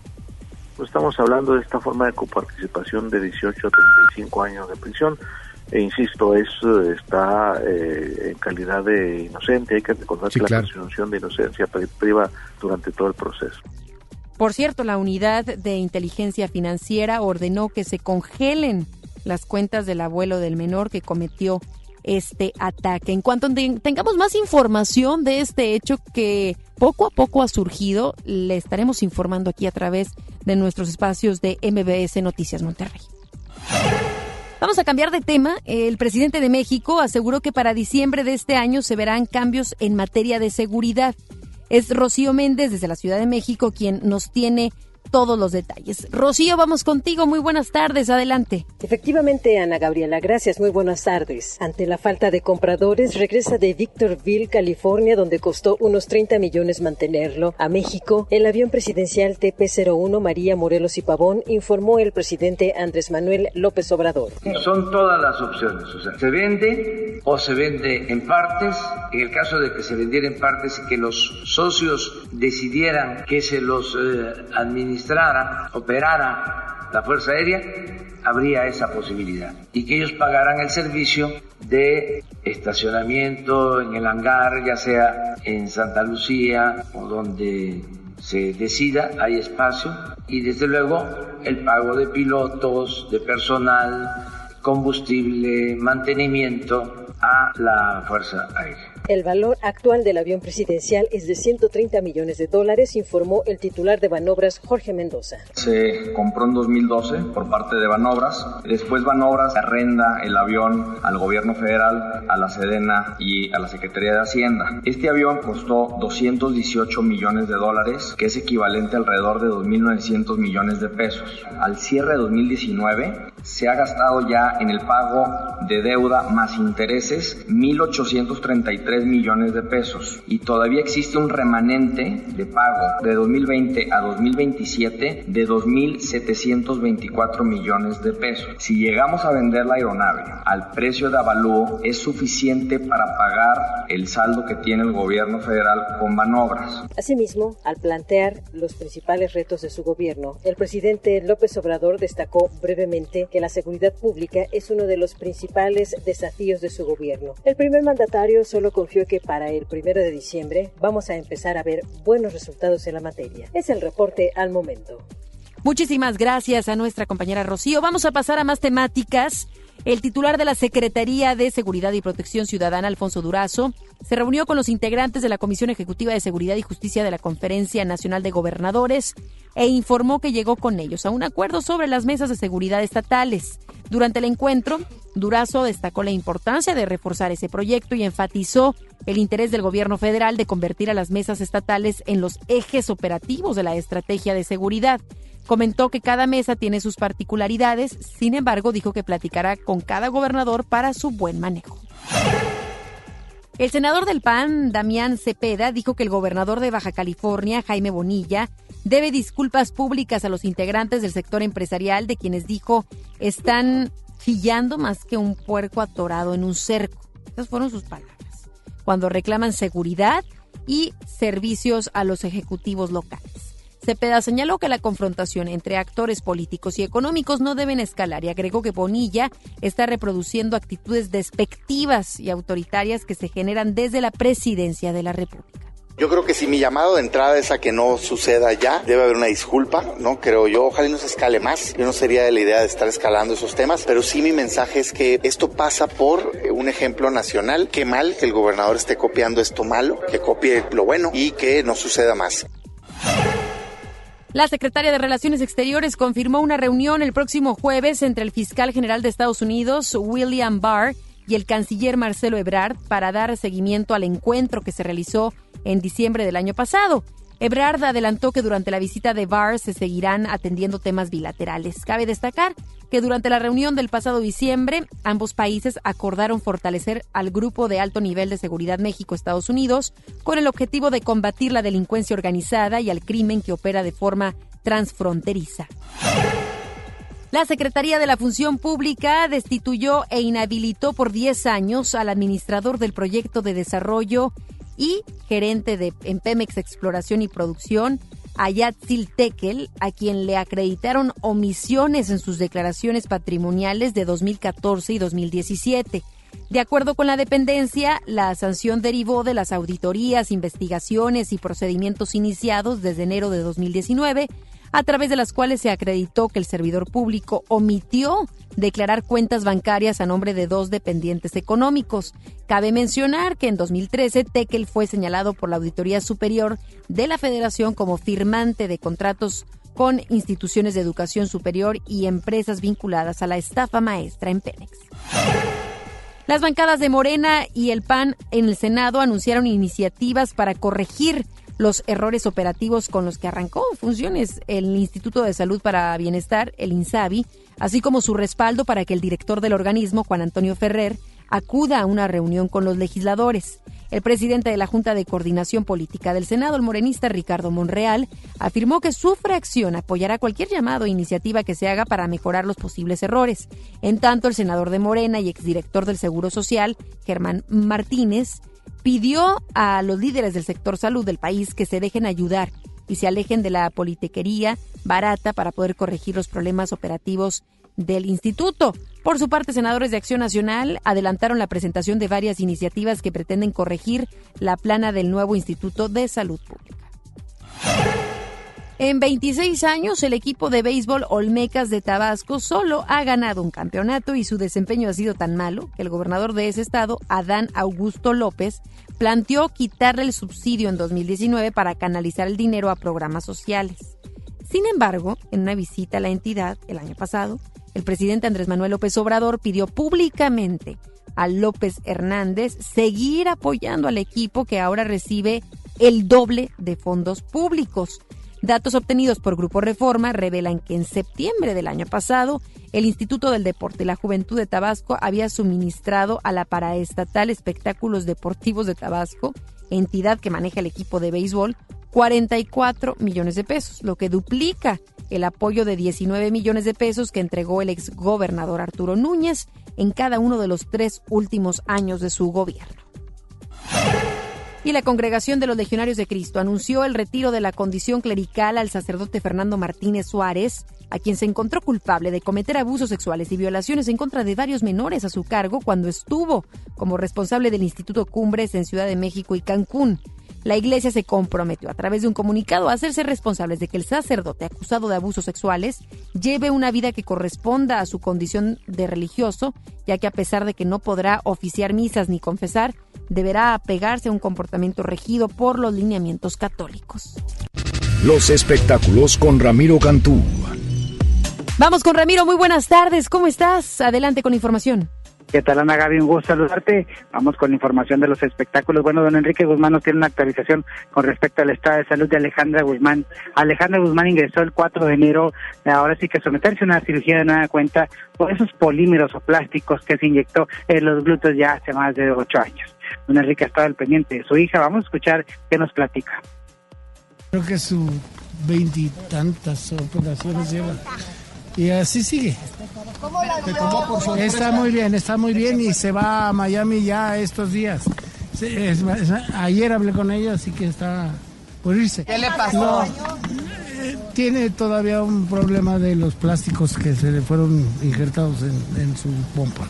Pues estamos hablando de esta forma de coparticipación de 18 a 35 años de prisión. E insisto, eso está eh, en calidad de inocente. Hay que recordar que la presunción de inocencia priva durante todo el proceso. Por cierto, la unidad de inteligencia financiera ordenó que se congelen las cuentas del abuelo del menor que cometió este ataque. En cuanto tengamos más información de este hecho que poco a poco ha surgido, le estaremos informando aquí a través de nuestros espacios de MBS Noticias Monterrey. Vamos a cambiar de tema. El presidente de México aseguró que para diciembre de este año se verán cambios en materia de seguridad. Es Rocío Méndez desde la Ciudad de México quien nos tiene todos los detalles. Rocío, vamos contigo. Muy buenas tardes. Adelante. Efectivamente, Ana Gabriela, gracias. Muy buenas tardes. Ante la falta de compradores, regresa de Victorville, California, donde costó unos 30 millones mantenerlo, a México. El avión presidencial TP-01 María Morelos y Pavón informó el presidente Andrés Manuel López Obrador. Son todas las opciones. O sea, se vende o se vende en partes. En el caso de que se vendiera en partes y que los socios decidieran que se los eh, operara la Fuerza Aérea, habría esa posibilidad. Y que ellos pagaran el servicio de estacionamiento en el hangar, ya sea en Santa Lucía o donde se decida, hay espacio. Y desde luego el pago de pilotos, de personal, combustible, mantenimiento a la Fuerza Aérea. El valor actual del avión presidencial es de 130 millones de dólares, informó el titular de Banobras, Jorge Mendoza. Se compró en 2012 por parte de Banobras. Después Banobras arrenda el avión al gobierno federal, a la Sedena y a la Secretaría de Hacienda. Este avión costó 218 millones de dólares, que es equivalente a alrededor de 2.900 millones de pesos. Al cierre de 2019 se ha gastado ya en el pago de deuda más intereses 1.833 millones de pesos y todavía existe un remanente de pago de 2020 a 2027 de 2.724 millones de pesos. Si llegamos a vender la aeronave al precio de avalúo es suficiente para pagar el saldo que tiene el gobierno federal con manobras. Asimismo, al plantear los principales retos de su gobierno, el presidente López Obrador destacó brevemente que la seguridad pública es uno de los principales desafíos de su gobierno. El primer mandatario solo confió que para el primero de diciembre vamos a empezar a ver buenos resultados en la materia. Es el reporte al momento. Muchísimas gracias a nuestra compañera Rocío. Vamos a pasar a más temáticas. El titular de la Secretaría de Seguridad y Protección Ciudadana, Alfonso Durazo, se reunió con los integrantes de la Comisión Ejecutiva de Seguridad y Justicia de la Conferencia Nacional de Gobernadores e informó que llegó con ellos a un acuerdo sobre las mesas de seguridad estatales. Durante el encuentro, Durazo destacó la importancia de reforzar ese proyecto y enfatizó el interés del gobierno federal de convertir a las mesas estatales en los ejes operativos de la estrategia de seguridad. Comentó que cada mesa tiene sus particularidades, sin embargo dijo que platicará con cada gobernador para su buen manejo. El senador del PAN, Damián Cepeda, dijo que el gobernador de Baja California, Jaime Bonilla, debe disculpas públicas a los integrantes del sector empresarial de quienes dijo están chillando más que un puerco atorado en un cerco. Esas fueron sus palabras. Cuando reclaman seguridad y servicios a los ejecutivos locales. Cepeda señaló que la confrontación entre actores políticos y económicos no deben escalar y agregó que Bonilla está reproduciendo actitudes despectivas y autoritarias que se generan desde la presidencia de la República. Yo creo que si mi llamado de entrada es a que no suceda ya, debe haber una disculpa, ¿no? Creo yo, ojalá no se escale más. Yo no sería de la idea de estar escalando esos temas, pero sí mi mensaje es que esto pasa por un ejemplo nacional. Qué mal que el gobernador esté copiando esto malo, que copie lo bueno y que no suceda más. La secretaria de Relaciones Exteriores confirmó una reunión el próximo jueves entre el fiscal general de Estados Unidos, William Barr, y el canciller Marcelo Ebrard para dar seguimiento al encuentro que se realizó en diciembre del año pasado. Ebrard adelantó que durante la visita de Barr se seguirán atendiendo temas bilaterales. Cabe destacar que durante la reunión del pasado diciembre, ambos países acordaron fortalecer al Grupo de Alto Nivel de Seguridad México-Estados Unidos con el objetivo de combatir la delincuencia organizada y al crimen que opera de forma transfronteriza. La Secretaría de la Función Pública destituyó e inhabilitó por 10 años al administrador del proyecto de desarrollo y gerente de en Pemex Exploración y Producción, Ayatzil Tekel, a quien le acreditaron omisiones en sus declaraciones patrimoniales de 2014 y 2017. De acuerdo con la dependencia, la sanción derivó de las auditorías, investigaciones y procedimientos iniciados desde enero de 2019 a través de las cuales se acreditó que el servidor público omitió declarar cuentas bancarias a nombre de dos dependientes económicos. Cabe mencionar que en 2013 Tekel fue señalado por la Auditoría Superior de la Federación como firmante de contratos con instituciones de educación superior y empresas vinculadas a la estafa maestra en Pemex. Las bancadas de Morena y el PAN en el Senado anunciaron iniciativas para corregir los errores operativos con los que arrancó funciones el Instituto de Salud para Bienestar, el INSABI, así como su respaldo para que el director del organismo, Juan Antonio Ferrer, acuda a una reunión con los legisladores. El presidente de la Junta de Coordinación Política del Senado, el morenista Ricardo Monreal, afirmó que su fracción apoyará cualquier llamado o iniciativa que se haga para mejorar los posibles errores. En tanto, el senador de Morena y exdirector del Seguro Social, Germán Martínez, pidió a los líderes del sector salud del país que se dejen ayudar y se alejen de la politiquería barata para poder corregir los problemas operativos del instituto. Por su parte, senadores de Acción Nacional adelantaron la presentación de varias iniciativas que pretenden corregir la plana del nuevo Instituto de Salud Pública. En 26 años, el equipo de béisbol Olmecas de Tabasco solo ha ganado un campeonato y su desempeño ha sido tan malo que el gobernador de ese estado, Adán Augusto López, planteó quitarle el subsidio en 2019 para canalizar el dinero a programas sociales. Sin embargo, en una visita a la entidad el año pasado, el presidente Andrés Manuel López Obrador pidió públicamente a López Hernández seguir apoyando al equipo que ahora recibe el doble de fondos públicos. Datos obtenidos por Grupo Reforma revelan que en septiembre del año pasado, el Instituto del Deporte y la Juventud de Tabasco había suministrado a la paraestatal Espectáculos Deportivos de Tabasco, entidad que maneja el equipo de béisbol, 44 millones de pesos, lo que duplica el apoyo de 19 millones de pesos que entregó el exgobernador Arturo Núñez en cada uno de los tres últimos años de su gobierno. Y la Congregación de los Legionarios de Cristo anunció el retiro de la condición clerical al sacerdote Fernando Martínez Suárez, a quien se encontró culpable de cometer abusos sexuales y violaciones en contra de varios menores a su cargo cuando estuvo como responsable del Instituto Cumbres en Ciudad de México y Cancún. La Iglesia se comprometió a través de un comunicado a hacerse responsables de que el sacerdote acusado de abusos sexuales lleve una vida que corresponda a su condición de religioso, ya que a pesar de que no podrá oficiar misas ni confesar, deberá apegarse a un comportamiento regido por los lineamientos católicos. Los espectáculos con Ramiro Cantú. Vamos con Ramiro, muy buenas tardes, ¿cómo estás? Adelante con información. ¿Qué tal, Ana Gaby? Un gusto saludarte. Vamos con la información de los espectáculos. Bueno, don Enrique Guzmán nos tiene una actualización con respecto al estado de salud de Alejandra Guzmán. Alejandra Guzmán ingresó el 4 de enero, ahora sí que someterse a una cirugía de nueva cuenta por esos polímeros o plásticos que se inyectó en los glúteos ya hace más de ocho años. Don Enrique ha estado al pendiente de su hija. Vamos a escuchar qué nos platica. Creo que su veintitantas operaciones lleva. Y así sigue. Está muy bien, está muy bien y se va a Miami ya estos días. ayer hablé con ella, así que está por irse. ¿Qué le pasó? Eh, tiene todavía un problema de los plásticos que se le fueron injertados en, en su pompa.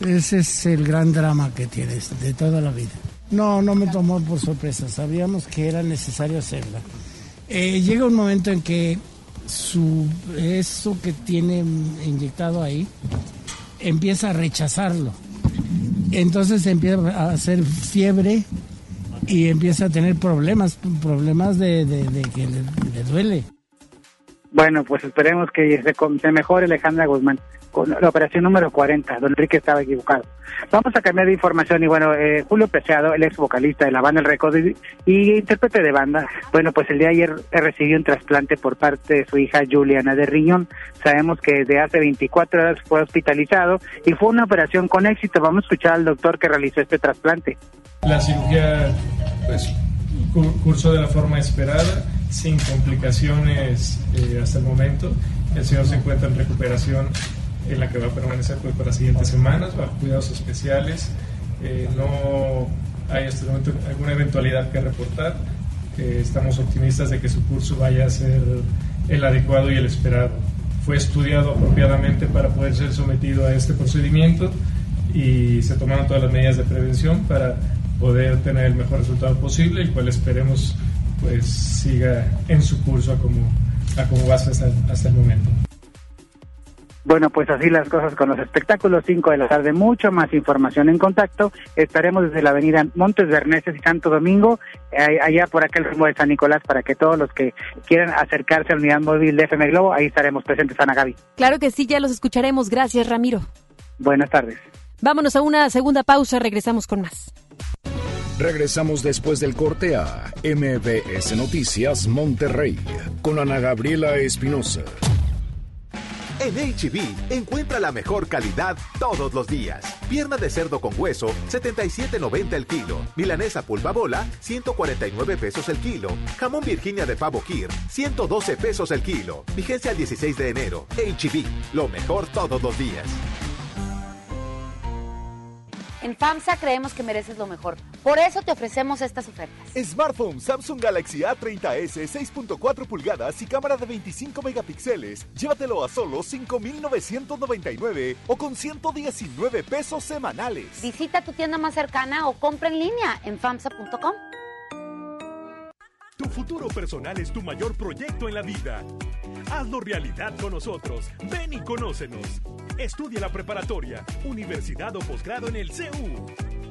Ese es el gran drama que tiene de toda la vida. No, no me tomó por sorpresa. Sabíamos que era necesario hacerla. Eh, llega un momento en que su eso que tiene inyectado ahí empieza a rechazarlo. Entonces empieza a hacer fiebre y empieza a tener problemas, problemas de, que le, duele. Bueno, pues esperemos que se, se mejore Alejandra Guzmán con la operación número 40. Don Enrique estaba equivocado. Vamos a cambiar de información y bueno, eh, Julio Peseado, el ex vocalista de la banda El Recodo y, intérprete de banda, bueno, pues el día de ayer recibió un trasplante por parte de su hija Juliana de Riñón. Sabemos que desde hace 24 horas fue hospitalizado y fue una operación con éxito. Vamos a escuchar al doctor que realizó este trasplante. La cirugía, pues, cursó de la forma esperada, sin complicaciones eh, hasta el momento. El señor se encuentra en recuperación en la que va a permanecer pues, por las siguientes semanas, bajo cuidados especiales. Eh, no hay hasta el momento alguna eventualidad que reportar. estamos optimistas de que su curso vaya a ser el adecuado y el esperado. Fue estudiado apropiadamente para poder ser sometido a este procedimiento y se tomaron todas las medidas de prevención para poder tener el mejor resultado posible, el cual esperemos pues siga en su curso a como, a como va hasta, hasta el momento. Bueno, pues así las cosas con los espectáculos, 5 de la tarde, mucho más información en contacto. Estaremos desde la avenida Montes Berneses y Santo Domingo, allá por aquel rumbo de San Nicolás, para que todos los que quieran acercarse a la unidad móvil de FM Globo, ahí estaremos presentes, Ana Gaby. Claro que sí, ya los escucharemos. Gracias, Ramiro. Buenas tardes. Vámonos a una segunda pausa, regresamos con más. Regresamos después del corte a MBS Noticias Monterrey con Ana Gabriela Espinosa. En HB, e encuentra la mejor calidad todos los días. Pierna de cerdo con hueso, 77.90 el kilo. Milanesa pulpa bola, 149 pesos el kilo. Jamón Virginia de pavo Kir, 112 pesos el kilo. Vigencia el 16 de enero. HB, e lo mejor todos los días. En FAMSA creemos que mereces lo mejor. Por eso te ofrecemos estas ofertas. Smartphone Samsung Galaxy A30s 6.4 pulgadas y cámara de 25 megapíxeles. Llévatelo a solo 5,999 o con 119 pesos semanales. Visita tu tienda más cercana o compra en línea en FAMSA.com. Tu futuro personal es tu mayor proyecto en la vida. Hazlo realidad con nosotros. Ven y conócenos. Estudia la preparatoria, universidad o posgrado en el CEU.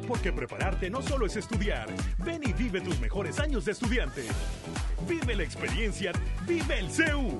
Porque prepararte no solo es estudiar. Ven y vive tus mejores años de estudiante. Vive la experiencia. Vive el CEU.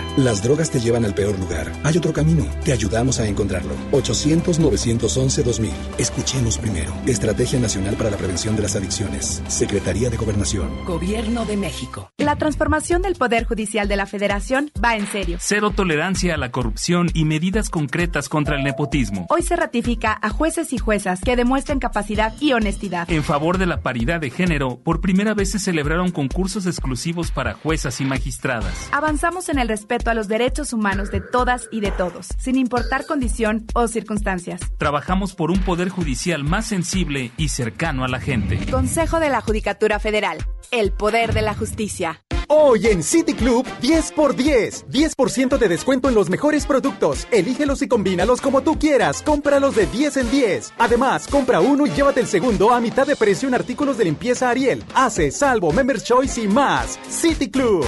Las drogas te llevan al peor lugar. Hay otro camino. Te ayudamos a encontrarlo. 800-911-2000. Escuchemos primero. Estrategia Nacional para la Prevención de las Adicciones. Secretaría de Gobernación. Gobierno de México. La transformación del Poder Judicial de la Federación va en serio. Cero tolerancia a la corrupción y medidas concretas contra el nepotismo. Hoy se ratifica a jueces y juezas que demuestren capacidad y honestidad. En favor de la paridad de género, por primera vez se celebraron concursos exclusivos para juezas y magistradas. Avanzamos en el respeto a los derechos humanos de todas y de todos, sin importar condición o circunstancias. Trabajamos por un poder judicial más sensible y cercano a la gente. Consejo de la Judicatura Federal. El poder de la justicia. Hoy en City Club 10 por 10. 10% de descuento en los mejores productos. Elígelos y combínalos como tú quieras. Cómpralos de 10 en 10. Además, compra uno y llévate el segundo a mitad de precio en artículos de limpieza Ariel, Hace, Salvo, Member Choice y más. City Club.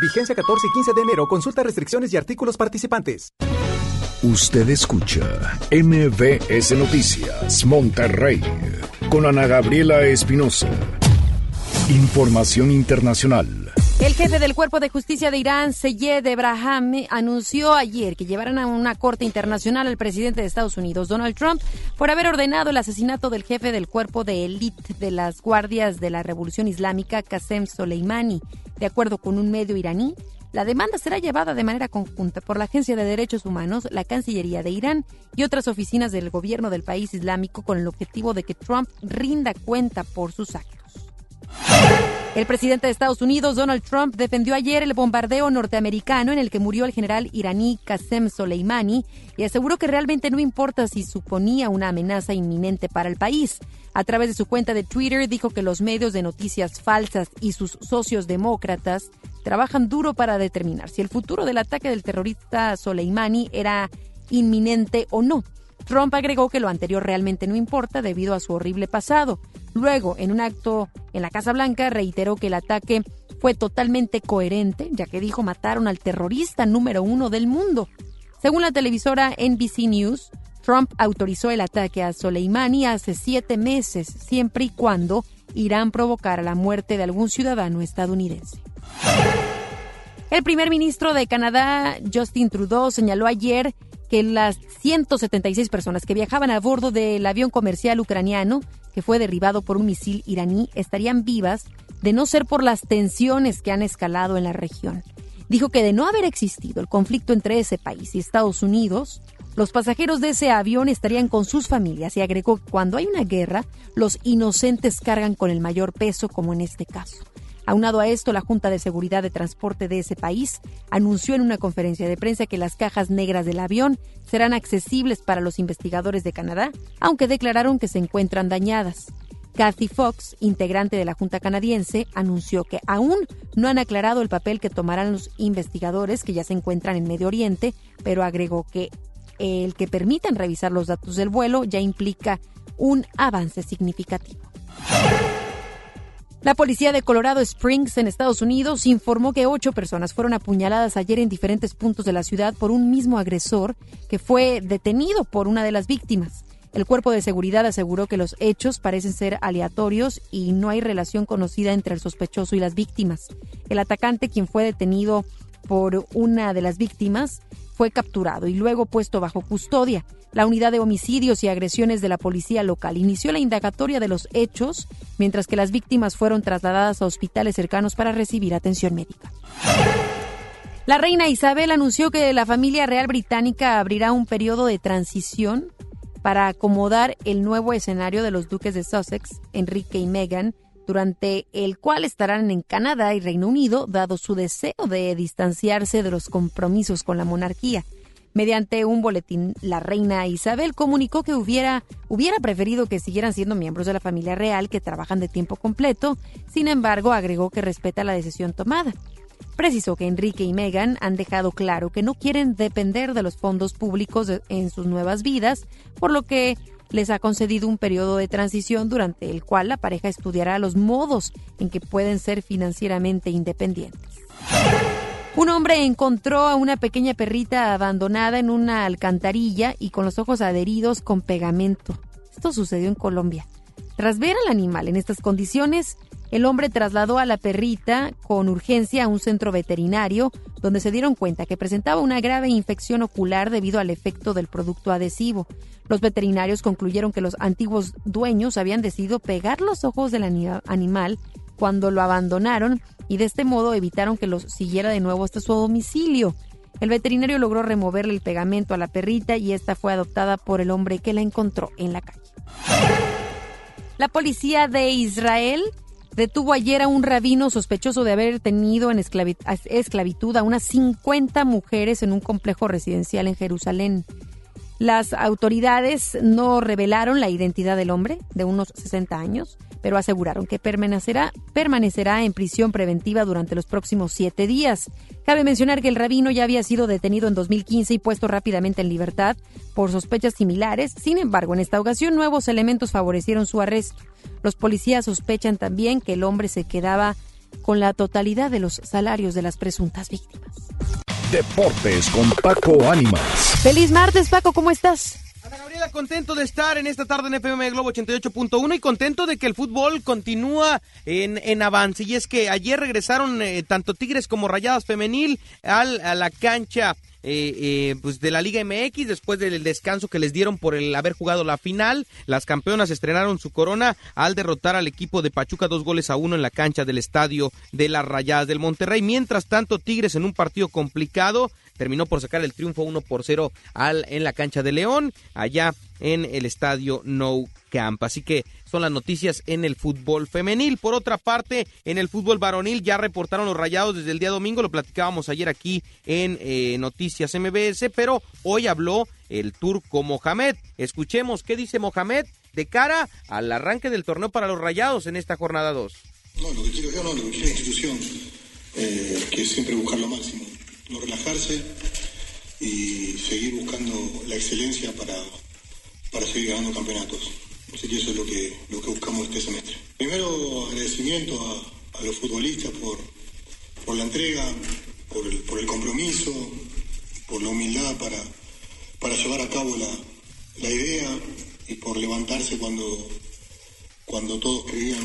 Vigencia 14 y 15 de enero. Consulta restricciones y artículos participantes. Usted escucha MBS Noticias Monterrey con Ana Gabriela Espinosa. Información internacional. El jefe del Cuerpo de Justicia de Irán, Seyed Ebrahim, anunció ayer que llevarán a una corte internacional al presidente de Estados Unidos, Donald Trump, por haber ordenado el asesinato del jefe del cuerpo de élite de las guardias de la Revolución Islámica, Qasem Soleimani. De acuerdo con un medio iraní, la demanda será llevada de manera conjunta por la Agencia de Derechos Humanos, la Cancillería de Irán y otras oficinas del gobierno del país islámico con el objetivo de que Trump rinda cuenta por sus actos. El presidente de Estados Unidos, Donald Trump, defendió ayer el bombardeo norteamericano en el que murió el general iraní Qasem Soleimani y aseguró que realmente no importa si suponía una amenaza inminente para el país. A través de su cuenta de Twitter dijo que los medios de noticias falsas y sus socios demócratas trabajan duro para determinar si el futuro del ataque del terrorista Soleimani era inminente o no. Trump agregó que lo anterior realmente no importa debido a su horrible pasado. Luego, en un acto en la Casa Blanca, reiteró que el ataque fue totalmente coherente, ya que dijo mataron al terrorista número uno del mundo. Según la televisora NBC News, Trump autorizó el ataque a Soleimani hace siete meses, siempre y cuando Irán provocara la muerte de algún ciudadano estadounidense. El primer ministro de Canadá, Justin Trudeau, señaló ayer que las 176 personas que viajaban a bordo del avión comercial ucraniano que fue derribado por un misil iraní estarían vivas de no ser por las tensiones que han escalado en la región. Dijo que de no haber existido el conflicto entre ese país y Estados Unidos, los pasajeros de ese avión estarían con sus familias y agregó que cuando hay una guerra, los inocentes cargan con el mayor peso, como en este caso. Aunado a esto, la Junta de Seguridad de Transporte de ese país anunció en una conferencia de prensa que las cajas negras del avión serán accesibles para los investigadores de Canadá, aunque declararon que se encuentran dañadas. Kathy Fox, integrante de la Junta canadiense, anunció que aún no han aclarado el papel que tomarán los investigadores que ya se encuentran en Medio Oriente, pero agregó que el que permitan revisar los datos del vuelo ya implica un avance significativo. La policía de Colorado Springs en Estados Unidos informó que ocho personas fueron apuñaladas ayer en diferentes puntos de la ciudad por un mismo agresor que fue detenido por una de las víctimas. El cuerpo de seguridad aseguró que los hechos parecen ser aleatorios y no hay relación conocida entre el sospechoso y las víctimas. El atacante, quien fue detenido por una de las víctimas, fue capturado y luego puesto bajo custodia. La unidad de homicidios y agresiones de la policía local inició la indagatoria de los hechos, mientras que las víctimas fueron trasladadas a hospitales cercanos para recibir atención médica. La reina Isabel anunció que la familia real británica abrirá un periodo de transición para acomodar el nuevo escenario de los duques de Sussex, Enrique y Meghan, durante el cual estarán en Canadá y Reino Unido, dado su deseo de distanciarse de los compromisos con la monarquía. Mediante un boletín, la reina Isabel comunicó que hubiera, hubiera preferido que siguieran siendo miembros de la familia real que trabajan de tiempo completo, sin embargo agregó que respeta la decisión tomada. Precisó que Enrique y Meghan han dejado claro que no quieren depender de los fondos públicos en sus nuevas vidas, por lo que les ha concedido un periodo de transición durante el cual la pareja estudiará los modos en que pueden ser financieramente independientes. Un hombre encontró a una pequeña perrita abandonada en una alcantarilla y con los ojos adheridos con pegamento. Esto sucedió en Colombia. Tras ver al animal en estas condiciones, el hombre trasladó a la perrita con urgencia a un centro veterinario donde se dieron cuenta que presentaba una grave infección ocular debido al efecto del producto adhesivo. Los veterinarios concluyeron que los antiguos dueños habían decidido pegar los ojos del animal cuando lo abandonaron y de este modo evitaron que los siguiera de nuevo hasta su domicilio. El veterinario logró removerle el pegamento a la perrita y esta fue adoptada por el hombre que la encontró en la calle. La policía de Israel detuvo ayer a un rabino sospechoso de haber tenido en esclavitud a unas 50 mujeres en un complejo residencial en Jerusalén. Las autoridades no revelaron la identidad del hombre, de unos 60 años, pero aseguraron que permanecerá, permanecerá en prisión preventiva durante los próximos siete días. Cabe mencionar que el rabino ya había sido detenido en 2015 y puesto rápidamente en libertad por sospechas similares. Sin embargo, en esta ocasión nuevos elementos favorecieron su arresto. Los policías sospechan también que el hombre se quedaba con la totalidad de los salarios de las presuntas víctimas. Deportes con Paco Ánimas. Feliz martes, Paco, ¿cómo estás? Contento de estar en esta tarde en FM Globo 88.1 y contento de que el fútbol continúa en, en avance. Y es que ayer regresaron eh, tanto Tigres como Rayadas Femenil al, a la cancha eh, eh, pues de la Liga MX después del descanso que les dieron por el haber jugado la final. Las campeonas estrenaron su corona al derrotar al equipo de Pachuca dos goles a uno en la cancha del estadio de las Rayadas del Monterrey. Mientras tanto, Tigres en un partido complicado terminó por sacar el triunfo 1 por 0 al, en la cancha de León, allá en el estadio No Camp. Así que son las noticias en el fútbol femenil. Por otra parte, en el fútbol varonil ya reportaron los rayados desde el día domingo, lo platicábamos ayer aquí en eh, Noticias MBS, pero hoy habló el turco Mohamed. Escuchemos qué dice Mohamed de cara al arranque del torneo para los rayados en esta jornada 2. No, lo que quiero yo no, lo que quiero la institución, eh, que siempre buscar lo máximo no relajarse y seguir buscando la excelencia para, para seguir ganando campeonatos. Así que eso es lo que, lo que buscamos este semestre. Primero, agradecimiento a, los futbolistas por, por la entrega, por el, por el compromiso, por la humildad para, para llevar a cabo la, la idea y por levantarse cuando, cuando todos creían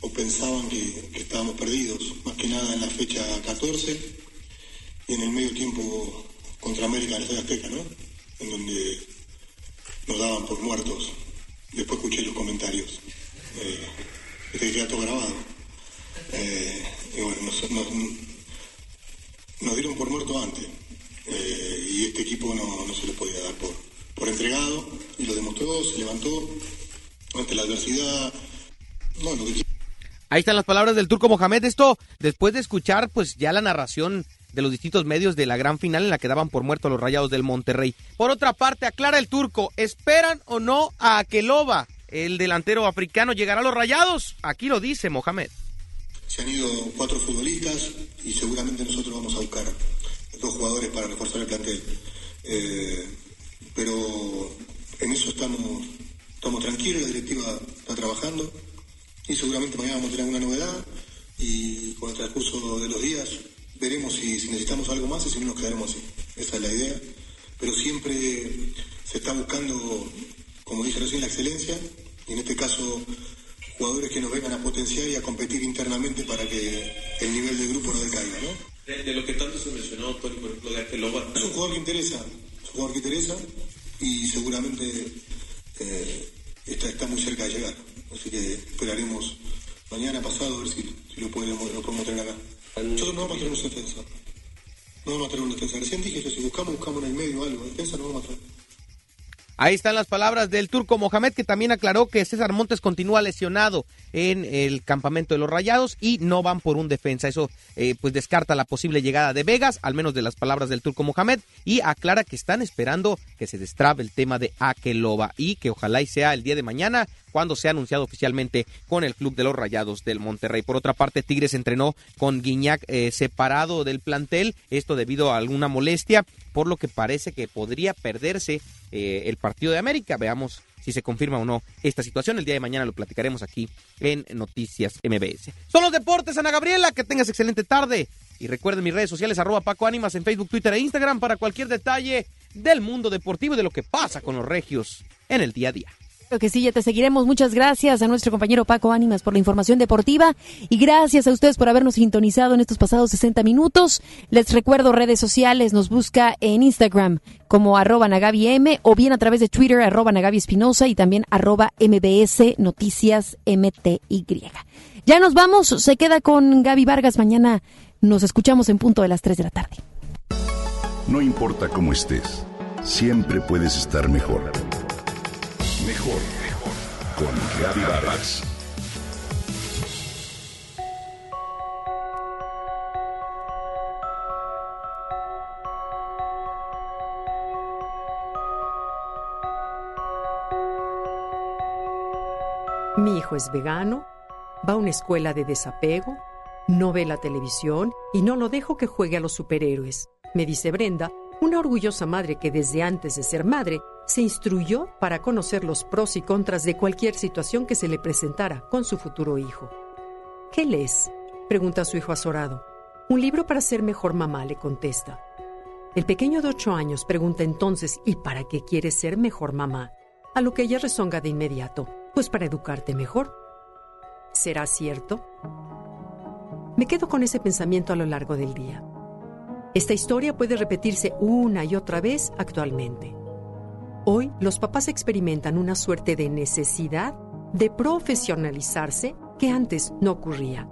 o pensaban que estábamos perdidos, más que nada en la fecha 14 y en el medio tiempo contra América en el Azteca, ¿no? En donde nos daban por muertos. Después escuché los comentarios. Eh, este queda todo grabado. Eh, y bueno, nos, dieron por muerto antes. Eh, y este equipo no, se le podía dar por, por entregado. Y lo demostró, se levantó ante la adversidad. No, Ahí están las palabras del turco Mohamed. Esto después de escuchar pues ya la narración de los distintos medios de la gran final en la que daban por muerto a los rayados del Monterrey. Por otra parte, aclara el turco, ¿esperan o no a Akeloba? El delantero africano llegará a los rayados. Aquí lo dice Mohamed. Se han ido cuatro futbolistas y seguramente nosotros vamos a buscar dos jugadores para reforzar el plantel. Eh, pero en eso estamos, estamos tranquilos, la directiva está trabajando y seguramente mañana vamos a tener alguna novedad y con el transcurso de los días veremos si, necesitamos algo más y si no nos quedaremos así. Esa es la idea. Pero siempre se está buscando, como dije recién, la excelencia y en este caso jugadores que nos vengan a potenciar y a competir internamente para que el nivel del grupo no decaiga, ¿no? De, lo que tanto se mencionó, Tony, por ejemplo, de Aqueloba. Es un jugador que interesa, es un jugador que interesa y seguramente eh, está, muy cerca de llegar. Así que esperaremos mañana pasado a ver si, lo, podemos, lo podemos tener acá. Nosotros no vamos a tener una defensa. No vamos a tener una defensa. Recién dije que si buscamos, buscamos en el medio algo. Defensa no vamos a tener. Ahí están las palabras del turco Mohamed, que también aclaró que César Montes continúa lesionado en el campamento de los Rayados y no van por un defensa. Eso eh, pues descarta la posible llegada de Vegas, al menos de las palabras del turco Mohamed, y aclara que están esperando que se destrabe el tema de Akeloba y que ojalá y sea el día de mañana cuando sea anunciado oficialmente con el club de los Rayados del Monterrey. Por otra parte, Tigres entrenó con Guiñac eh, separado del plantel, esto debido a alguna molestia, por lo que parece que podría perderse eh, el partido de América. Veamos si se confirma o no esta situación. El día de mañana lo platicaremos aquí en Noticias MBS. Son los deportes, Ana Gabriela. Que tengas excelente tarde. Y recuerden mis redes sociales, arroba Paco Ánimas en Facebook, Twitter e Instagram para cualquier detalle del mundo deportivo y de lo que pasa con los regios en el día a día que sí, ya te seguiremos. Muchas gracias a nuestro compañero Paco Ánimas por la información deportiva y gracias a ustedes por habernos sintonizado en estos pasados 60 minutos. Les recuerdo redes sociales, nos busca en Instagram como arroba M o bien a través de Twitter arroba Nagabi Espinosa y también arroba MBS Noticias MTY. Ya nos vamos, se queda con Gaby Vargas. Mañana nos escuchamos en punto de las 3 de la tarde. No importa cómo estés, siempre puedes estar. Mejor, mejor. Con Gaby Vargas. Mi hijo es vegano, va a una escuela de desapego, no ve la televisión y no lo dejo que juegue a los superhéroes. Me dice Brenda, una orgullosa madre que desde antes de ser madre se instruyó para conocer los pros y contras de cualquier situación que se le presentara con su futuro hijo. ¿Qué lees? pregunta su hijo azorado. Un libro para ser mejor mamá, le contesta. El pequeño de ocho años pregunta entonces, ¿y para qué quieres ser mejor mamá? A lo que ella rezonga de inmediato, pues para educarte mejor. ¿Será cierto? Me quedo con ese pensamiento a lo largo del día. Esta historia puede repetirse una y otra vez actualmente. Hoy los papás experimentan una suerte de necesidad de profesionalizarse que antes no ocurría.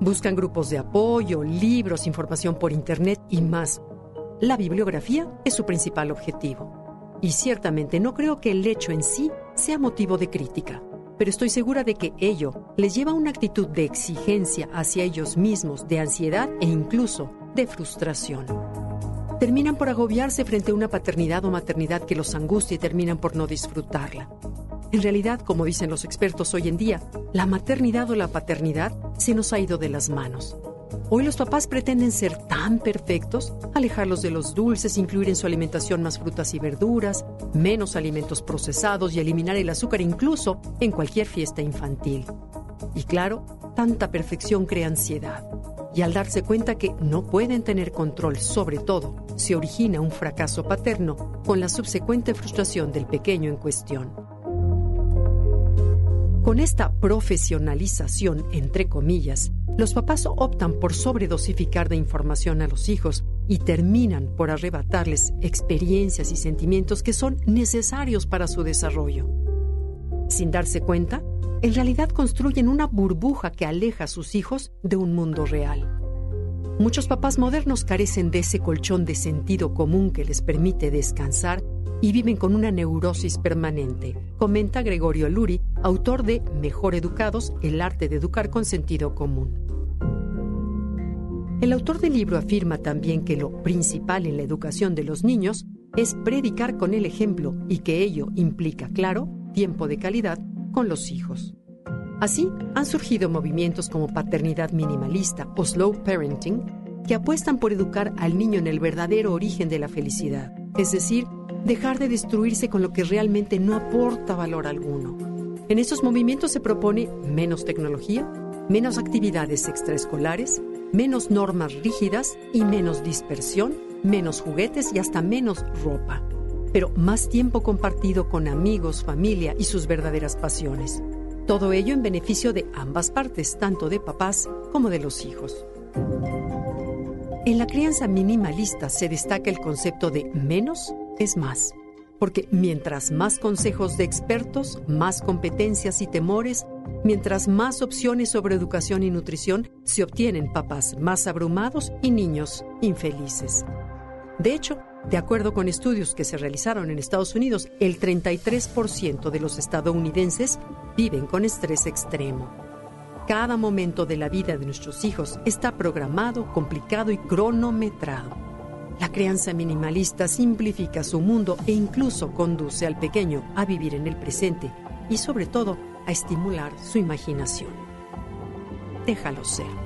Buscan grupos de apoyo, libros, información por Internet y más. La bibliografía es su principal objetivo. Y ciertamente no creo que el hecho en sí sea motivo de crítica, pero estoy segura de que ello les lleva a una actitud de exigencia hacia ellos mismos, de ansiedad e incluso de frustración terminan por agobiarse frente a una paternidad o maternidad que los angustia y terminan por no disfrutarla. En realidad, como dicen los expertos hoy en día, la maternidad o la paternidad se nos ha ido de las manos. Hoy los papás pretenden ser tan perfectos, alejarlos de los dulces, incluir en su alimentación más frutas y verduras, menos alimentos procesados y eliminar el azúcar incluso en cualquier fiesta infantil. Y claro, tanta perfección crea ansiedad y al darse cuenta que no pueden tener control sobre todo, se origina un fracaso paterno con la subsecuente frustración del pequeño en cuestión. Con esta profesionalización, entre comillas, los papás optan por sobredosificar de información a los hijos y terminan por arrebatarles experiencias y sentimientos que son necesarios para su desarrollo. Sin darse cuenta, en realidad construyen una burbuja que aleja a sus hijos de un mundo real. Muchos papás modernos carecen de ese colchón de sentido común que les permite descansar y viven con una neurosis permanente, comenta Gregorio Luri, autor de Mejor Educados, el arte de educar con sentido común. El autor del libro afirma también que lo principal en la educación de los niños es predicar con el ejemplo y que ello implica, claro, tiempo de calidad con los hijos. Así, han surgido movimientos como paternidad minimalista o slow parenting que apuestan por educar al niño en el verdadero origen de la felicidad, es decir, dejar de destruirse con lo que realmente no aporta valor alguno. En estos movimientos se propone menos tecnología, menos actividades extraescolares, menos normas rígidas y menos dispersión, menos juguetes y hasta menos ropa pero más tiempo compartido con amigos, familia y sus verdaderas pasiones. Todo ello en beneficio de ambas partes, tanto de papás como de los hijos. En la crianza minimalista se destaca el concepto de menos es más, porque mientras más consejos de expertos, más competencias y temores, mientras más opciones sobre educación y nutrición, se obtienen papás más abrumados y niños infelices. De hecho, De acuerdo con estudios que se realizaron en Estados Unidos, el 33% de los estadounidenses viven con estrés extremo. Cada momento de la vida de nuestros hijos está programado, complicado y cronometrado. La crianza minimalista simplifica su mundo e incluso conduce al pequeño a vivir en el presente y sobre todo a estimular su imaginación. Déjalo ser.